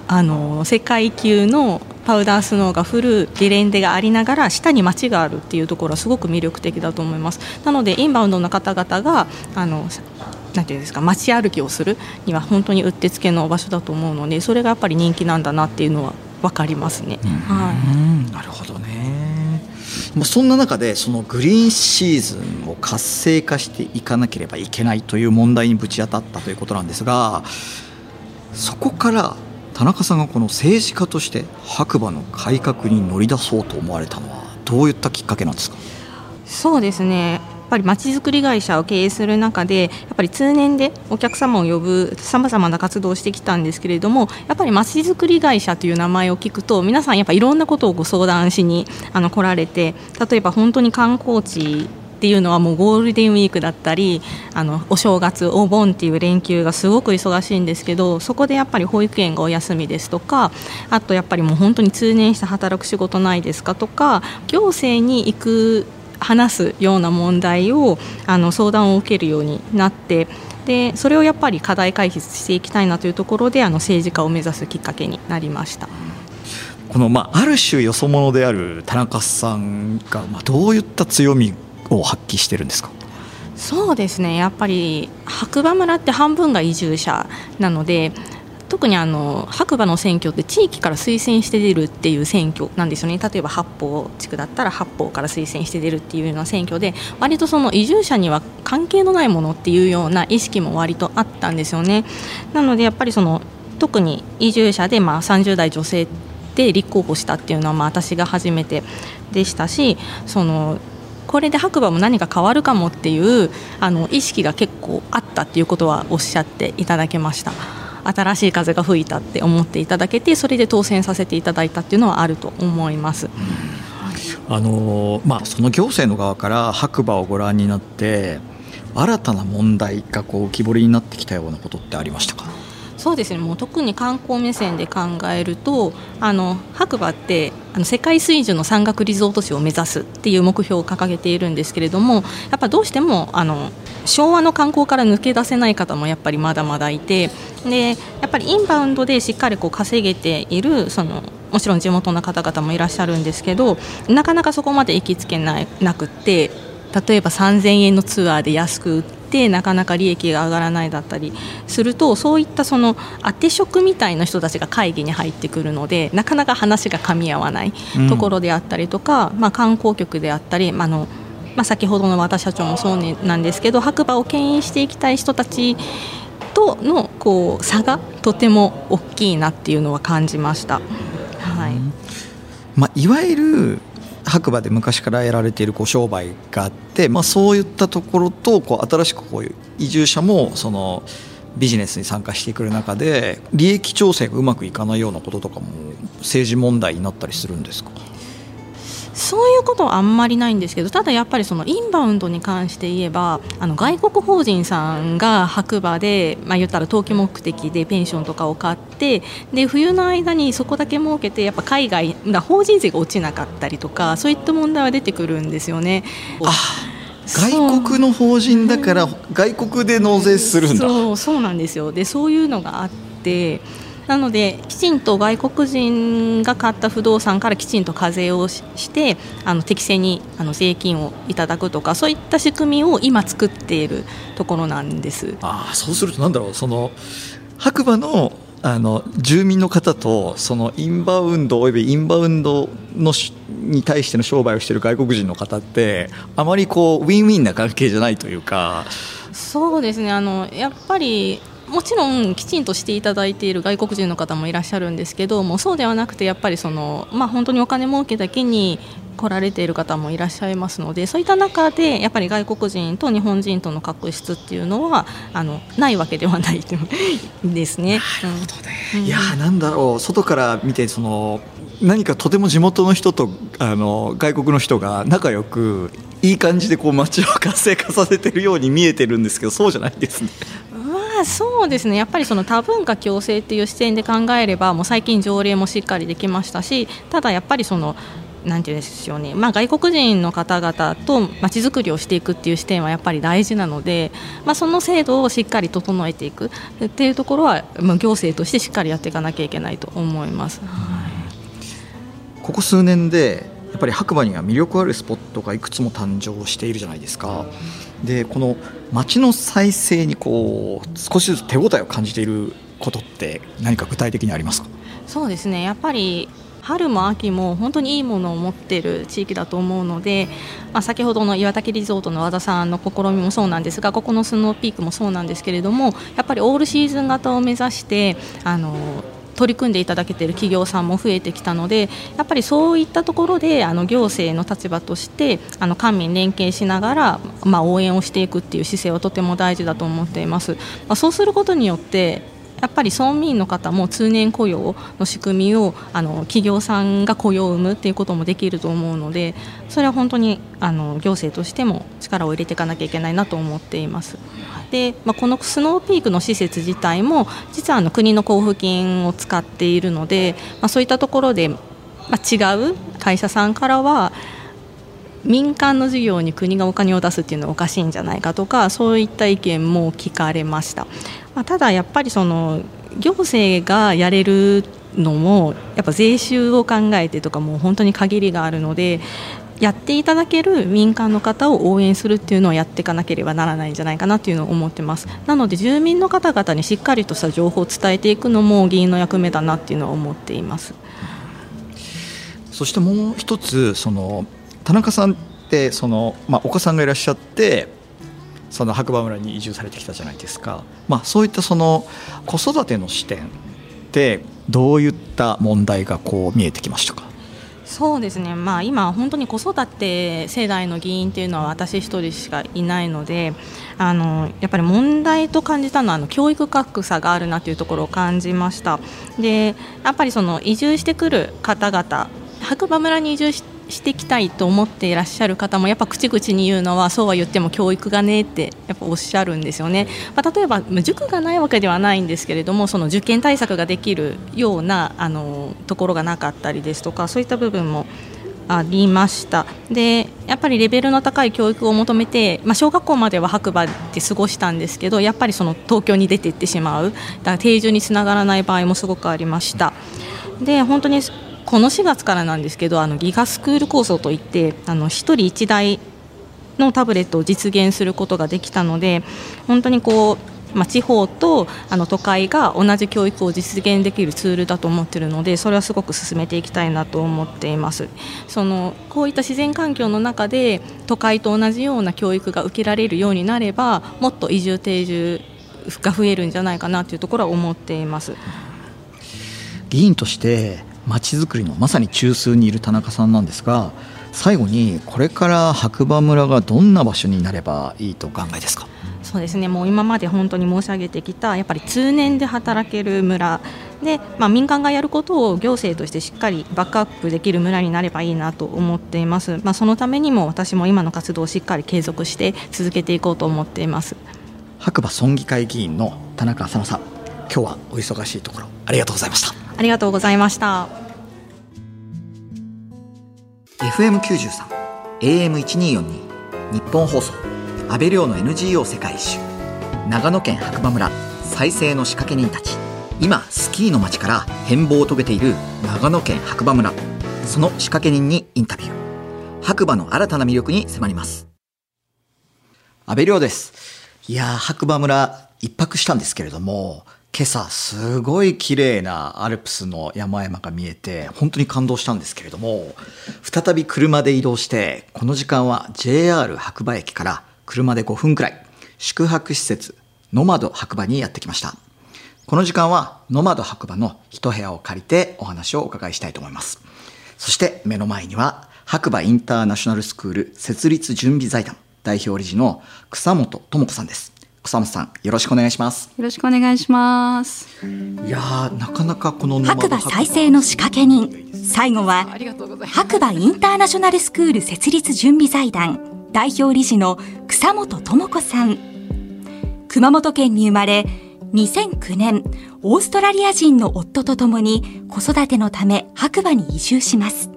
あの世界級のパウダースノーが降るゲレンデがありながら下に町があるっていうところはすごく魅力的だと思います。なのでインバウンドの方々があのなんていうんですか街歩きをするには本当にうってつけの場所だと思うのでそれがやっぱり人気なんだなっていうのは分かりますね。はい、なるほどね。そんな中でそのグリーンシーズンを活性化していかなければいけないという問題にぶち当たったということなんですがそこから田中さんがこの政治家として白馬の改革に乗り出そうと思われたのはどういったきっかけなんですか？そうですね。やっぱりまちづくり会社を経営する中でやっぱり通年でお客様を呼ぶさまざまな活動をしてきたんですけれどもやっぱりまちづくり会社という名前を聞くと皆さんやっぱいろんなことをご相談しにあの来られて例えば本当に観光地っていうのはもうゴールデンウィークだったりあのお正月お盆っていう連休がすごく忙しいんですけどそこでやっぱり保育園がお休みですとかあとやっぱりもう本当に通年して働く仕事ないですかとか行政に行く話すような問題をあの相談を受けるようになってでそれをやっぱり課題解決していきたいなというところであの政治家を目指すきっかけになりました。このまあ、ある種よそ者である田中さんが、まあ、どういった強みを発揮してるんですか？そうですね。やっぱり白馬村って半分が移住者なので特にあの白馬の選挙って地域から推薦して出るっていう選挙なんですよね。例えば八方地区だったら八方から推薦して出るっていうような選挙で割とその移住者には関係のないものっていうような意識も割とあったんですよね。なのでやっぱりその特に移住者でまあ30代女性で立候補したっていうのはまあ私が初めてでしたしそのこれで白馬も何か変わるかもっていうあの意識が結構あったっていうことはおっしゃっていただけました。新しい風が吹いたって思っていただけてそれで当選させていただいたっていうのはあると思います。あのまあ、その行政の側から白馬をご覧になって新たな問題がこう浮き彫りになってきたようなことってありましたか？そうですね。もう特に観光目線で考えるとあの白馬ってあの世界水準の山岳リゾート地を目指すっていう目標を掲げているんですけれどもやっぱどうしてもあの昭和の観光から抜け出せない方もやっぱりまだまだいてでやっぱりインバウンドでしっかりこう稼げているそのもちろん地元の方々もいらっしゃるんですけどなかなかそこまで行きつけないなくて例えば3000円のツアーで安く売ってなかなか利益が上がらないだったりするとそういったその当て職みたいな人たちが会議に入ってくるのでなかなか話が噛み合わないところであったりとか、うん、まあ、観光局であったり、まあのまあ、先ほどの和田社長もそうなんですけど白馬を牽引していきたい人たちとのこう差がとても大きいなっていうのは感じました。はい。まあ、いわゆる白馬で昔からやられているこう商売があって、まあ、そういったところとこう新しくこういう移住者もそのビジネスに参加してくる中で利益調整がうまくいかないようなこととかも政治問題になったりするんですか？そういうことはあんまりないんですけどただやっぱりそのインバウンドに関して言えばあの外国法人さんが白馬で、まあ、言ったら投機目的でペンションとかを買ってで冬の間にそこだけ設けてやっぱ海外が法人税が落ちなかったりとかそういった問題は出てくるんですよね。あ外国の法人だから外国で納税するんだ。そうそうなんですよ。でそういうのがあってなのできちんと外国人が買った不動産からきちんと課税をしてあの適正にあの税金をいただくとかそういった仕組みを今作っているところなんです。あそうするとなんだろうその白馬のあの住民の方とそのインバウンドおよびインバウンドのに対しての商売をしている外国人の方ってあまりこうウィンウィンな関係じゃないというか。そうですね。あのやっぱりもちろんきちんとしていただいている外国人の方もいらっしゃるんですけどもそうではなくてやっぱりその、まあ、本当にお金儲けだけに来られている方もいらっしゃいますのでそういった中でやっぱり外国人と日本人との確執っていうのはあのないわけではないですね。なるほどね、うん、いやなんだろう外から見てその何かとても地元の人とあの外国の人が仲良くいい感じでこう街を活性化させてるように見えてるんですけどそうじゃないですね。そうですね。やっぱりその多文化共生っていう視点で考えればもう最近条例もしっかりできましたしただやっぱりそのなんていうんでしょうね、ま、外国人の方々とまちづくりをしていくっていう視点はやっぱり大事なので、まあ、その制度をしっかり整えていく。っていうところは、まあ、行政としてしっかりやっていかなきゃいけないと思います、はい、ここ数年でやっぱり白馬には魅力あるスポットがいくつも誕生しているじゃないですか。でこの街の再生にこう少しずつ手応えを感じていることって何か具体的にありますか？そうですね。やっぱり春も秋も本当にいいものを持っている地域だと思うので、まあ、先ほどの岩竹リゾートの和田さんの試みもそうなんですがここのスノーピークもそうなんですけれどもやっぱりオールシーズン型を目指してあの取り組んでいただけている企業さんも増えてきたのでやっぱりそういったところであの行政の立場としてあの官民連携しながら、まあ、応援をしていくっていう姿勢はとても大事だと思っています。まあ、そうすることによってやっぱり村民の方も通年雇用の仕組みをあの企業さんが雇用を生むっていうこともできると思うのでそれは本当にあの行政としても力を入れていかなきゃいけないなと思っています。で、まあ、このスノーピークの施設自体も実はあの国の交付金を使っているので、まあ、そういったところで、まあ、違う会社さんからは民間の事業に国がお金を出すっていうのはおかしいんじゃないかとかそういった意見も聞かれました、まあ、ただやっぱりその行政がやれるのもやっぱ税収を考えてとかもう本当に限りがあるのでやっていただける民間の方を応援するっていうのをやっていかなければならないんじゃないかなというのを思ってます。なので住民の方々にしっかりとした情報を伝えていくのも議員の役目だなっていうのは思っています。そしてもう一つその田中さんってその、まあ、お子さんがいらっしゃってその白馬村に移住されてきたじゃないですか、まあ、そういったその子育ての視点ってどういった問題がこう見えてきましたか？そうですね、まあ、今、本当に子育て世代の議員というのは私1人しかいないのであのやっぱり問題と感じたのはあの教育格差があるなというところを感じました。でやっぱりその移住してくる方々白馬村に移住ししていきたいと思っていらっしゃる方もやっぱ口々に言うのはそうは言っても教育がねってやっぱおっしゃるんですよね、まあ、例えば塾がないわけではないんですけれどもその受験対策ができるようなあのところがなかったりですとかそういった部分もありました。でやっぱりレベルの高い教育を求めて、まあ、小学校までは白馬で過ごしたんですけどやっぱりその東京に出ていってしまう。だから定住につながらない場合もすごくありました。で本当にこの4月からなんですけどあのギガスクール構想といってあの1人1台のタブレットを実現することができたので本当にこうまあ、地方とあの都会が同じ教育を実現できるツールだと思っているのでそれはすごく進めていきたいなと思っています。そのこういった自然環境の中で都会と同じような教育が受けられるようになればもっと移住定住が増えるんじゃないかなというところは思っています。議員としてまちづくりのまさに中枢にいる田中さんなんですが最後にこれから白馬村がどんな場所になればいいとお考えですか？そうですね。もう今まで本当に申し上げてきたやっぱり通年で働ける村。で、まあ、民間がやることを行政としてしっかりバックアップできる村になればいいなと思っています、まあ、そのためにも私も今の活動をしっかり継続して続けていこうと思っています。白馬村議会議員の田中浅野さん今日はお忙しいところありがとうございましたありがとうございました。FM93 AM1242 日本放送安倍亮の NGO 世界一周長野県白馬村再生の仕掛け人たち。今スキーの街から変貌を遂げている長野県白馬村その仕掛け人にインタビュー。白馬の新たな魅力に迫ります。安倍亮です。いや白馬村一泊したんですけれども今朝すごい綺麗なアルプスの山々が見えて本当に感動したんですけれども再び車で移動してこの時間は JR 白馬駅から車で5分くらい、宿泊施設、ノマド白馬にやってきました。この時間は、ノマド白馬の一部屋を借りてお話をお伺いしたいと思います。そして目の前には、白馬インターナショナルスクール設立準備財団代表理事の草本智子さんです。さん、よろしくお願いします。よろしくお願いします。いやなかなかこの白馬再生の仕掛け人。最後は、白馬インターナショナルスクール設立準備財団代表理事の草本智子さん熊本県に生まれ2009年オーストラリア人の夫と共に子育てのため白馬に移住します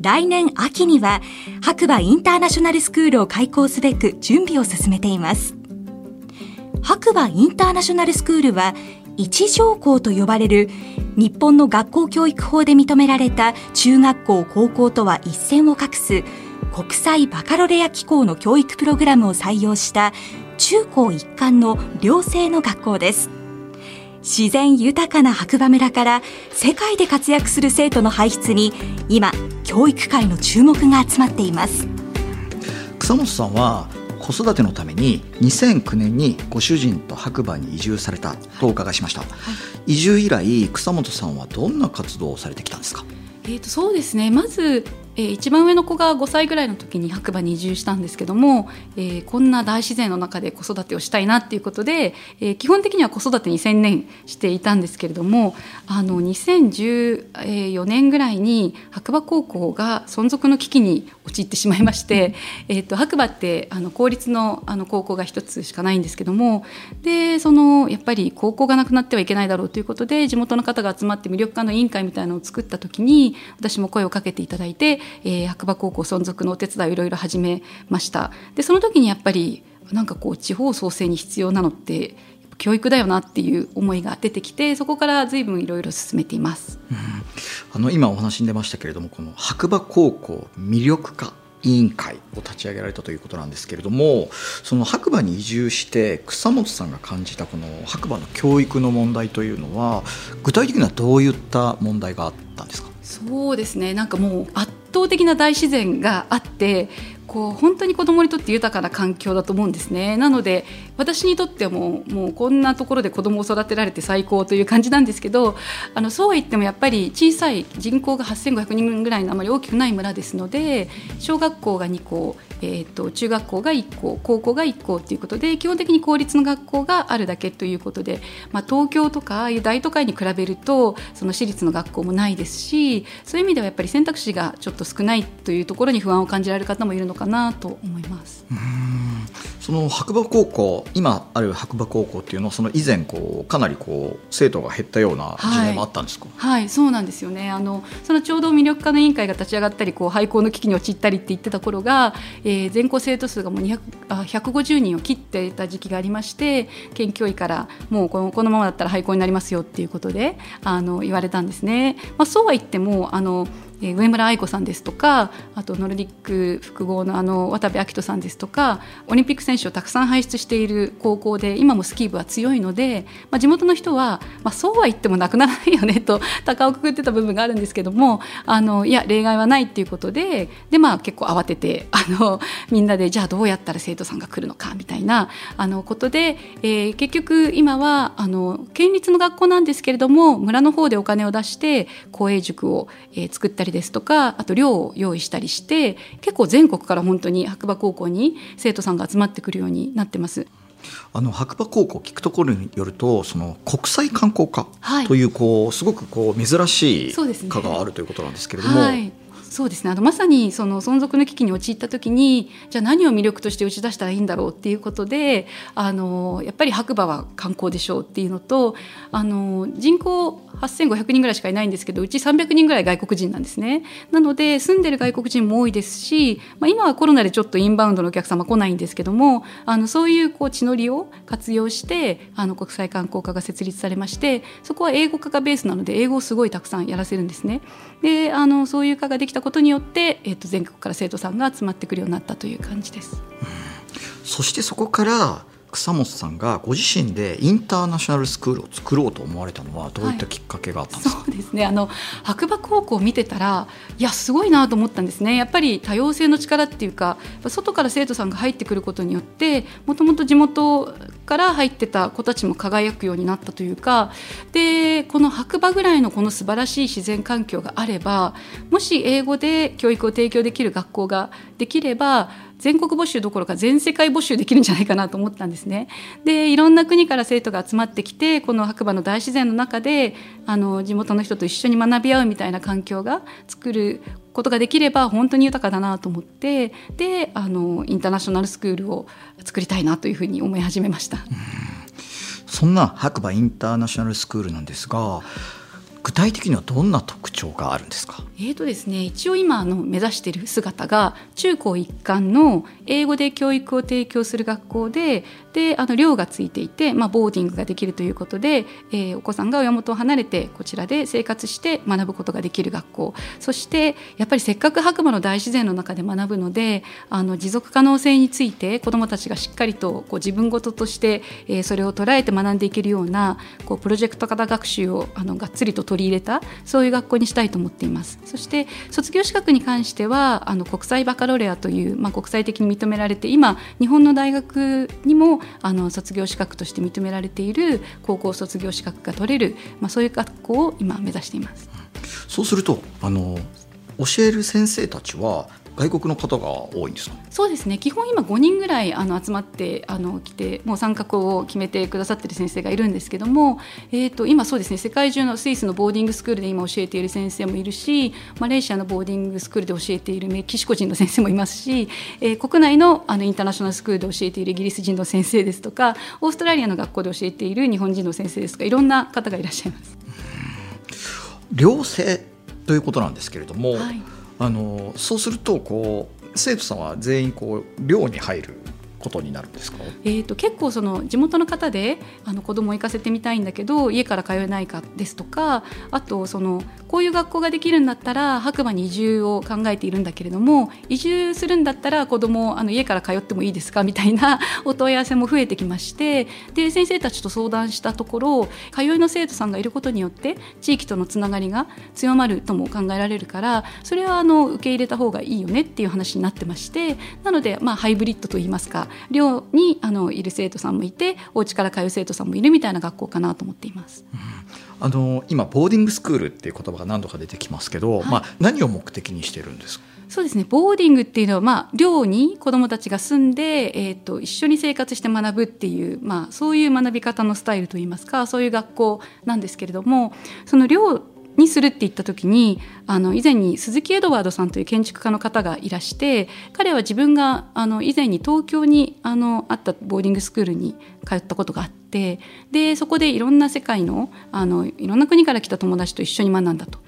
来年秋には白馬インターナショナルスクールを開校すべく準備を進めています白馬インターナショナルスクールは一条校と呼ばれる日本の学校教育法で認められた中学校高校とは一線を画す国際バカロレア機構の教育プログラムを採用した中高一貫の寮生の学校です。自然豊かな白馬村から世界で活躍する生徒の輩出に今教育界の注目が集まっています。草本さんは子育てのために2009年にご主人と白馬に移住されたとお伺いしました、はい、移住以来草本さんはどんな活動をされてきたんですか？えーとそうですね。まずえー、一番上の子が5歳ぐらいの時に白馬に移住したんですけども、えー、こんな大自然の中で子育てをしたいなっていうことで、えー、基本的には子育てに専念していたんですけれどもあの2014年ぐらいに白馬高校が存続の危機に陥ってしまいまして、えーと、白馬ってあの公立のあの高校が一つしかないんですけどもでそのやっぱり高校がなくなってはいけないだろうということで地元の方が集まって魅力化の委員会みたいなのを作った時に私も声をかけていただいてえー、白馬高校存続のお手伝いをいろいろ始めました。でその時にやっぱりなんかこう地方創生に必要なのって教育だよなっていう思いが出てきてそこから随分いろいろ進めています、うん、あの今お話に出ましたけれどもこの白馬高校魅力化委員会を立ち上げられたということなんですけれどもその白馬に移住して草本さんが感じたこの白馬の教育の問題というのは具体的にはどういった問題があったんですか？そうですね。なんかもう圧倒的な大自然があってこう本当に子どもにとって豊かな環境だと思うんですね。なので私にとってももうこんなところで子どもを育てられて最高という感じなんですけどあのそうは言ってもやっぱり小さい人口が8500人ぐらいのあまり大きくない村ですので小学校が2校えーと、中学校が1校高校が1校ということで基本的に公立の学校があるだけということで、まあ、東京とかああいう大都会に比べるとその私立の学校もないですしそういう意味ではやっぱり選択肢がちょっと少ないというところに不安を感じられる方もいるのかなと思います。その白馬高校今ある白馬高校っていうのはその以前こうかなりこう生徒が減ったような時代もあったんですか、はい、はい、そうなんですよね。あのそのちょうど魅力化の委員会が立ち上がったりこう廃校の危機に陥ったりって言ってた頃が、えー、全校生徒数がもう200あ150人を切っていた時期がありまして県教委からもうこのこのままだったら廃校になりますよっていうことであの言われたんですね。まあ、そうは言ってもあのえー、上村愛子さんですとかあとノルディック複合のあの渡部暁斗さんですとかオリンピック選手をたくさん輩出している高校で今もスキー部は強いので、まあ、地元の人は、まあ、そうは言ってもなくならないよねと高をくくってた部分があるんですけどもあのいや例外はないっていうことでで、まあ、結構慌ててあのみんなでじゃあどうやったら生徒さんが来るのかみたいなあのことで、えー、結局今はあの県立の学校なんですけれども村の方でお金を出して公営塾を、えー、作ったりですとかあと寮を用意したりして結構全国から本当に白馬高校に生徒さんが集まってくるようになってます。あの白馬高校聞くところによるとその国際観光科という、こうすごくこう珍しい科があるということなんですけれども。はいそうですねあのまさにその存続の危機に陥った時にじゃあ何を魅力として打ち出したらいいんだろうっていうことであのやっぱり白馬は観光でしょうっていうのとあの人口8500人ぐらいしかいないんですけどうち300人ぐらい外国人なんですね。なので住んでる外国人も多いですし、まあ、今はコロナでちょっとインバウンドのお客様来ないんですけどもあのそういうこう地の利を活用してあの国際観光課が設立されましてそこは英語科がベースなので英語をすごいたくさんやらせるんですね。であのそういう科ができたことによって、えー、と全国から生徒さんが集まってくるようになったという感じです。そしてそこから草本さんがご自身でインターナショナルスクールを作ろうと思われたのはどういったきっかけがあったんですか、はい、そうですね。あの白馬高校を見てたらいやすごいなと思ったんですね。やっぱり多様性の力っていうか外から生徒さんが入ってくることによってもともと地元から入ってた子たちも輝くようになったというかでこの白馬ぐらいのこの素晴らしい自然環境があればもし英語で教育を提供できる学校ができれば全国募集どころか全世界募集できるんじゃないかなと思ったんですね。でいろんな国から生徒が集まってきてこの白馬の大自然の中であの地元の人と一緒に学び合うみたいな環境が作ることができれば本当に豊かだなと思ってであのインターナショナルスクールを作りたいなというふうに思い始めました。そんな白馬インターナショナルスクールなんですが具体的にはどんな特徴があるんですか？えーとですね、一応今の目指している姿が中高一貫の英語で教育を提供する学校でであの寮がついていて、まあ、ボーディングができるということで、えー、お子さんが親元を離れてこちらで生活して学ぶことができる学校そしてやっぱりせっかく白馬の大自然の中で学ぶのであの持続可能性について子どもたちがしっかりとこう自分事として、えー、それを捉えて学んでいけるようなこうプロジェクト型学習をあのがっつりと取り入れたそういう学校にしたいと思っています。そして卒業資格に関してはあの国際バカロレアという、まあ、国際的に認められて今日本の大学にもあの卒業資格として認められている高校卒業資格が取れる、まあ、そういう学校を今目指しています。そうするとあの教える先生たちは外国の方が多いんですか？そうですね。基本今5人ぐらいあの集まってあの来てもう参画を決めてくださってる先生がいるんですけども、えーと、今そうですね。世界中のスイスのボーディングスクールで今教えている先生もいるしマレーシアのボーディングスクールで教えているメキシコ人の先生もいますし、えー、国内のあのインターナショナルスクールで教えているイギリス人の先生ですとかオーストラリアの学校で教えている日本人の先生ですとかいろんな方がいらっしゃいます。寮生ということなんですけれども、はい、あのそうするとこう生徒さんは全員こう寮に入ることになるんですか、えーと、結構その地元の方であの子供を行かせてみたいんだけど家から通えないかですとかあとそのこういう学校ができるんだったら白馬に移住を考えているんだけれども移住するんだったら子供あの家から通ってもいいですかみたいな お問い合わせも増えてきましてで先生たちと相談したところ通いの生徒さんがいることによって地域とのつながりが強まるとも考えられるからそれはあの受け入れた方がいいよねっていう話になってましてなのでまあハイブリッドといいますか寮にあのいる生徒さんもいてお家から通う生徒さんもいるみたいな学校かなと思っています。うん、あの今ボーディングスクールっていう言葉が何度か出てきますけど、はい、まあ、何を目的にしてるんですか？そうですね。ボーディングっていうのは、まあ、寮に子どもたちが住んで、えーと、一緒に生活して学ぶっていう、まあ、そういう学び方のスタイルといいますかそういう学校なんですけれどもその寮にするって言った時にあの以前に鈴木エドワードさんという建築家の方がいらして彼は自分があの以前に東京にあのあったボーディングスクールに通ったことがあってでそこでいろんな世界のあのいろんな国から来た友達と一緒に学んだと。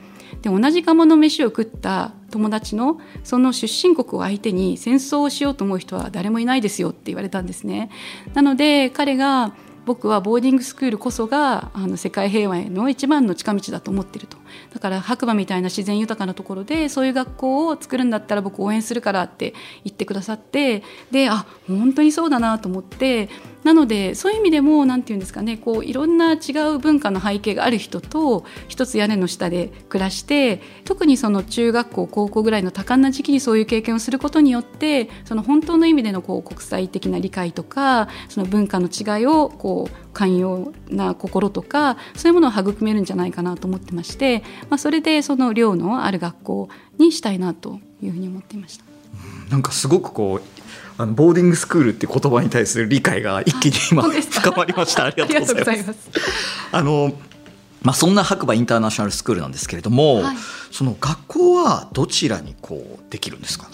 で同じ釜の飯を食った友達のその出身国を相手に戦争をしようと思う人は誰もいないですよって言われたんですね。なので彼が僕はボーディングスクールこそがあの世界平和への一番の近道だと思ってるとだから白馬みたいな自然豊かなところでそういう学校を作るんだったら僕応援するからって言ってくださってであ本当にそうだなと思ってなのでそういう意味でも何て言うんですかねこういろんな違う文化の背景がある人と一つ屋根の下で暮らして特にその中学校高校ぐらいの多感な時期にそういう経験をすることによってその本当の意味でのこう国際的な理解とかその文化の違いをこう寛容な心とかそういうものを育めるんじゃないかなと思ってまして、まあ、それでその寮のある学校にしたいなというふうに思っていました。なんかすごくこうあのボーディングスクールっていう言葉に対する理解が一気に今深まりました。ありがとうございます。あのまあ、そんな白馬インターナショナルスクールなんですけれども、はい、その学校はどちらにこうできるんですか？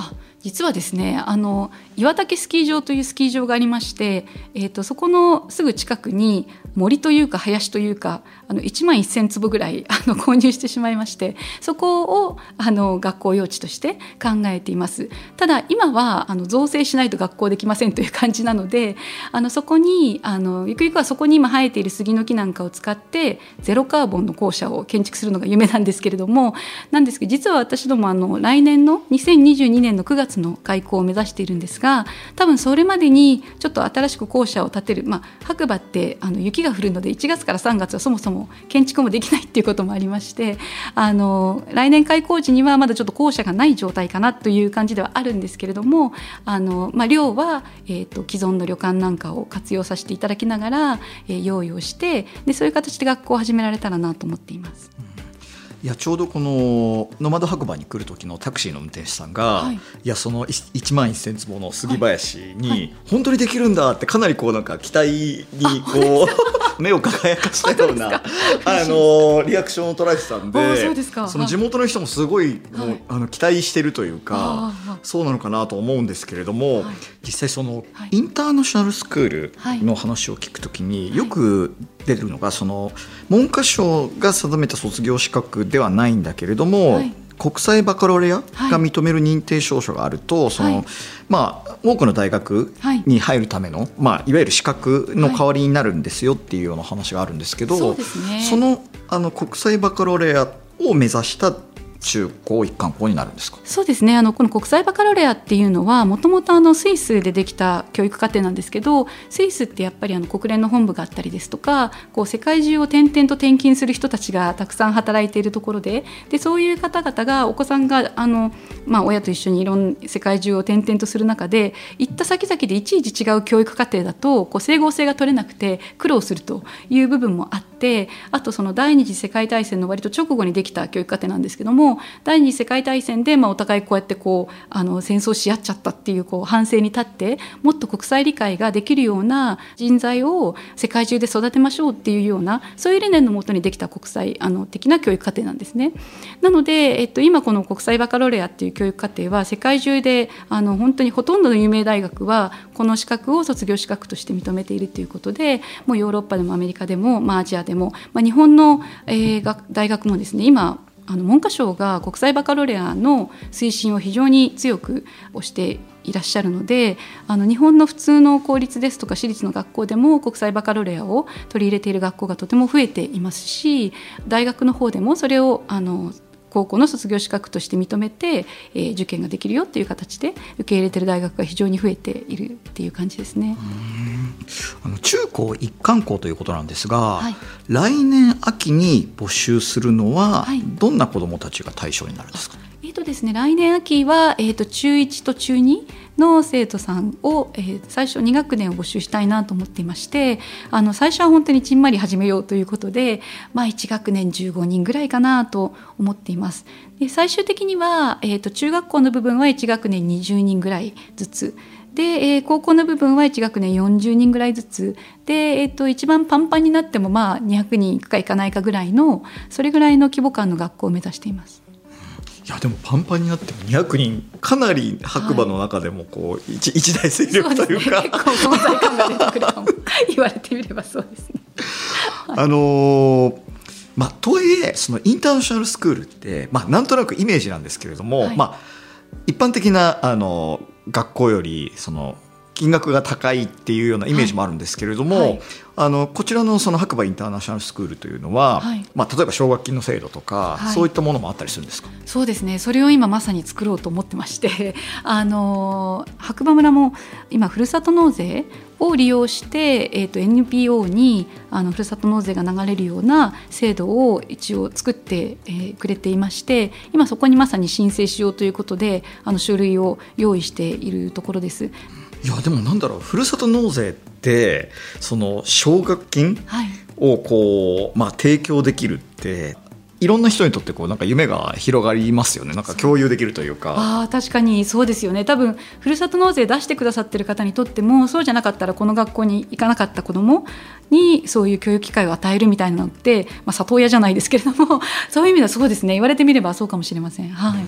実はですねあの岩岳スキー場というスキー場がありまして、えーと、そこのすぐ近くに森というか林というかあの1万1,000坪ぐらいあの 購入してしまいましてそこをあの学校用地として考えています。ただ今はあの造成しないと学校できませんという感じなのであのそこにあのゆくゆくはそこに今生えている杉の木なんかを使ってゼロカーボンの校舎を建築するのが夢なんですけれどもなんですけど実は私どもあの来年の2022年の9月の開校を目指しているんですが多分それまでにちょっと新しく校舎を建てる、まあ、白馬ってあの雪が降るので1月から3月はそもそも建築もできないっていうこともありましてあの来年開校時にはまだちょっと校舎がない状態かなという感じではあるんですけれどもあの、まあ、寮は、えーと、既存の旅館なんかを活用させていただきながら、えー、用意をしてでそういう形で学校を始められたらなと思っています。いやちょうどこのノマド白馬に来る時のタクシーの運転手さんが、はい、いやその1万1000坪の杉林に本当にできるんだってかなりこうなんか期待にこう 目を輝かしたようなあのリアクションを取られてたんでその地元の人もすごいもう、あの期待してるというかそうなのかなと思うんですけれども、実際そのインターナショナルスクールの話を聞くときによく出てるのがその文科省が定めた卒業資格ではないんだけれども、はい、国際バカロレアが認める認定証書があると、はい、そのまあ、多くの大学に入るための、はいまあ、いわゆる資格の代わりになるんですよっていうような話があるんですけど、そね、そのあの国際バカロレアを目指した中高一貫校になるんですか？そうですね。あのこの国際バカロレアっていうのはもともとスイスでできた教育課程なんですけどスイスってやっぱりあの国連の本部があったりですとかこう世界中を転々と転勤する人たちがたくさん働いているところででそういう方々がお子さんがあの、まあ、親と一緒にいろんな世界中を転々とする中で行った先々でいちいち違う教育課程だとこう整合性が取れなくて苦労するという部分もあってあとその第二次世界大戦の割と直後にできた教育課程なんですけども第二次世界大戦で、まあ、お互いこうやってこうあの戦争し合っちゃったっていうこう反省に立ってもっと国際理解ができるような人材を世界中で育てましょうっていうようなそういう理念のもとにできた国際あの的な教育課程なんですね。なので、えっと、今この国際バカロレアっていう教育課程は世界中であの本当にほとんどの有名大学はこの資格を卒業資格として認めているということでもうヨーロッパでもアメリカでも、まあ、アジアでも、もまあ、日本の、えー、大学もですね今あの文科省が国際バカロレアの推進を非常に強く推していらっしゃるのであの日本の普通の公立ですとか私立の学校でも国際バカロレアを取り入れている学校がとても増えていますし大学の方でもそれをあの高校の卒業資格として認めて、えー、受験ができるよっていう形で受け入れてる大学が非常に増えているっていう感じですね。あの中高一貫校ということなんですが、はい、来年秋に募集するのは、どんな子どもたちが対象になるんですか、とですね、来年秋は、えーと、中1と中2の生徒さんを、えー、最初2学年を募集したいなと思っていましてあの最初は本当にちんまり始めようということで、まあ、1学年15人ぐらいかなと思っています。で最終的には、えーと、中学校の部分は1学年20人ぐらいずつで、えー、高校の部分は1学年40人ぐらいずつで、えーと、一番パンパンになってもまあ200人いくかいかないかぐらいのそれぐらいの規模感の学校を目指しています。いやでもパンパンになっても200人。かなり白馬の中でもこう一、はい、一大勢力というか、ね、結構存在感が出てくるかも。言われてみればそうですね。あのーまあ、とはいえそのインターナショナルスクールって、まあ、なんとなくイメージなんですけれども、はい、まあ、一般的なあの学校よりその金額が高いっていうようなイメージもあるんですけれども、はい。はい、あのこちらのその白馬インターナショナルスクールというのは、はい、まあ、例えば奨学金の制度とか、そういったものもあったりするんですか？そうですね。それを今まさに作ろうと思ってまして あの白馬村も今ふるさと納税を利用して、えーと、NPO にあのふるさと納税が流れるような制度を一応作って、えー、くれていまして今そこにまさに申請しようということであの書類を用意しているところです。いやでもなんだろうふるさと納税ってその奨学金をこう、まあ、提供できるっていろんな人にとってこうなんか夢が広がりますよね。なんか共有できるというか。あ確かにそうですよね。多分ふるさと納税出してくださってる方にとってもそうじゃなかったらこの学校に行かなかった子どもにそういう教育機会を与えるみたいなのって、まあ、里親じゃないですけれども そういう意味ではそうですね。言われてみればそうかもしれません。はい、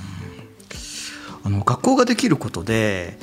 あの学校ができることで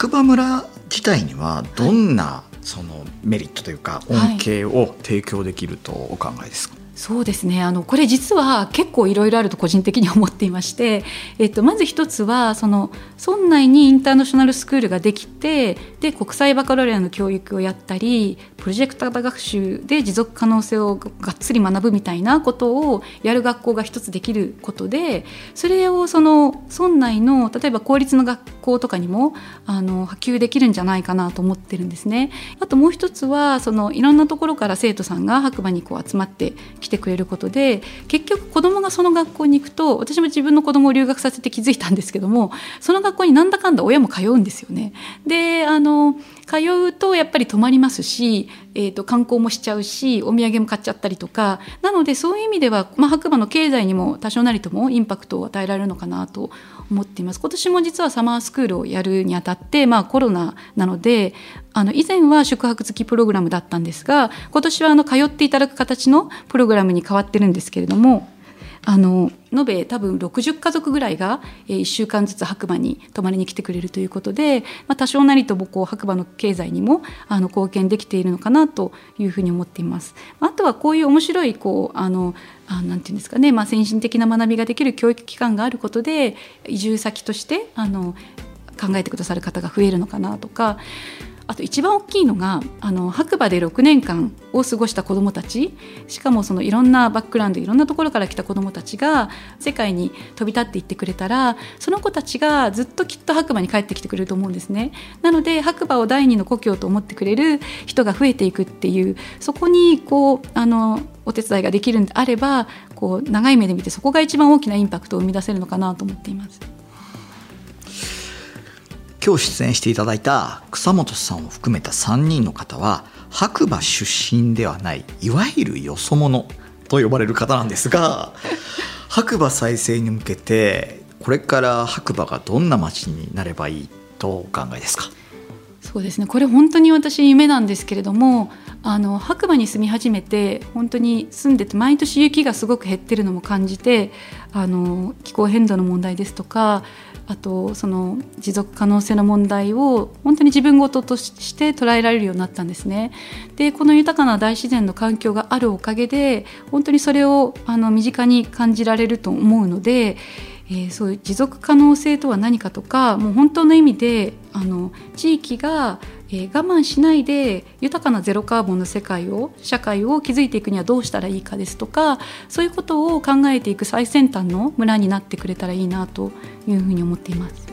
白馬村自体にはどんなそのメリットというか恩恵を提供できるとお考えですか、はいそうですねあのこれ実は結構いろいろあると個人的に思っていまして、えっと、まず一つはその村内にインターナショナルスクールができてで国際バカロレアの教育をやったりプロジェクター学習で持続可能性をがっつり学ぶみたいなことをやる学校が一つできることでそれをその村内の例えば公立の学校とかにもあの波及できるんじゃないかなと思ってるんですね。あともう一つはそのいろんなところから生徒さんが白馬にこう集まってきてくれることで結局子どもがその学校に行くと私も自分の子どもを留学させて気づいたんですけどもその学校になんだかんだ親も通うんですよね。であの通うとやっぱり泊まりますし、えーと、観光もしちゃうしお土産も買っちゃったりとかなのでそういう意味では、まあ、白馬の経済にも多少なりともインパクトを与えられるのかなと思っています今年も実はサマースクールをやるにあたって、まあ、コロナなのであの以前は宿泊付きプログラムだったんですが今年はあの通っていただく形のプログラムに変わってるんですけれども。あの延べ多分60家族ぐらいが、え、1週間ずつ白馬に泊まりに来てくれるということで、まあ、多少なりともこう白馬の経済にもあの貢献できているのかなというふうに思っています。あとはこういう面白いこうあのあなんていうんですかね、まあ、先進的な学びができる教育機関があることで移住先としてあの考えてくださる方が増えるのかなとか。あと一番大きいのがあの白馬で6年間を過ごした子どもたちしかもそのいろんなバックグラウンドいろんなところから来た子どもたちが世界に飛び立っていってくれたらその子たちがずっときっと白馬に帰ってきてくれると思うんですね。なので白馬を第二の故郷と思ってくれる人が増えていくっていうそこにこうあのお手伝いができるんであればこう長い目で見てそこが一番大きなインパクトを生み出せるのかなと思っています。今日出演していただいた草本さんを含めた3人の方は白馬出身ではないいわゆるよそ者と呼ばれる方なんですが 白馬再生に向けてこれから白馬がどんな街になればいいとお考えですか？そうですね。これ本当に私夢なんですけれどもあの白馬に住み始めて本当に住んでて毎年雪がすごく減ってるのも感じてあの気候変動の問題ですとかあとその持続可能性の問題を本当に自分事として捉えられるようになったんですね。でこの豊かな大自然の環境があるおかげで本当にそれをあの身近に感じられると思うのでえー、そういう持続可能性とは何かとかもう本当の意味であの地域が、えー、我慢しないで豊かなゼロカーボンの世界を社会を築いていくにはどうしたらいいかですとかそういうことを考えていく最先端の村になってくれたらいいなというふうに思っています。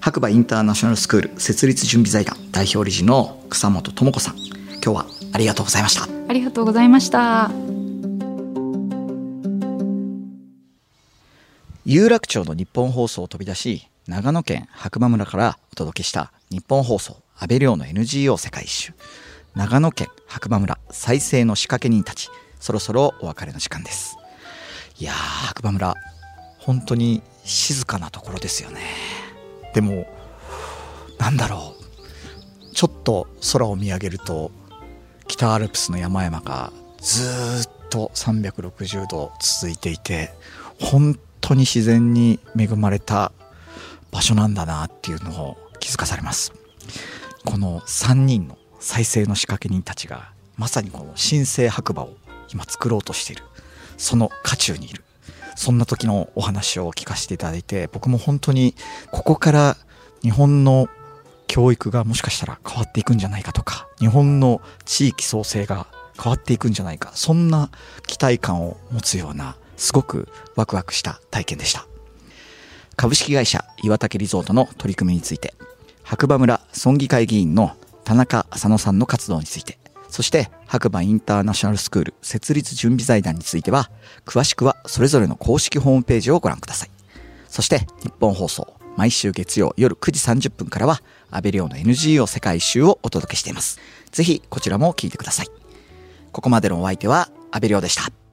白馬インターナショナルスクール設立準備財団代表理事の草本智子さん。今日はありがとうございました。ありがとうございました。有楽町の日本放送を飛び出し長野県白馬村からお届けした日本放送安倍亮の NGO 世界一周。長野県白馬村再生の仕掛け人たちそろそろお別れの時間です。いやー白馬村本当に静かなところですよね。でもなんだろう。ちょっと空を見上げると北アルプスの山々がずっと360度続いていて本当に自然に恵まれた場所なんだなっていうのを気づかされます。この3人の再生の仕掛け人たちがまさにこの新生白馬を今作ろうとしている。その渦中にいる。そんな時のお話を聞かせていただいて僕も本当にここから日本の教育がもしかしたら変わっていくんじゃないかとか日本の地域創生が変わっていくんじゃないかそんな期待感を持つようなすごくワクワクした体験でした。株式会社岩竹リゾートの取り組みについて白馬村村議会議員の田中浅野さんの活動についてそして白馬インターナショナルスクール設立準備財団については詳しくはそれぞれの公式ホームページをご覧ください。そして日本放送毎週月曜夜9時30分からは安倍亮の NGO 世界一周をお届けしています。ぜひこちらも聞いてください。ここまでのお相手は安倍亮でした。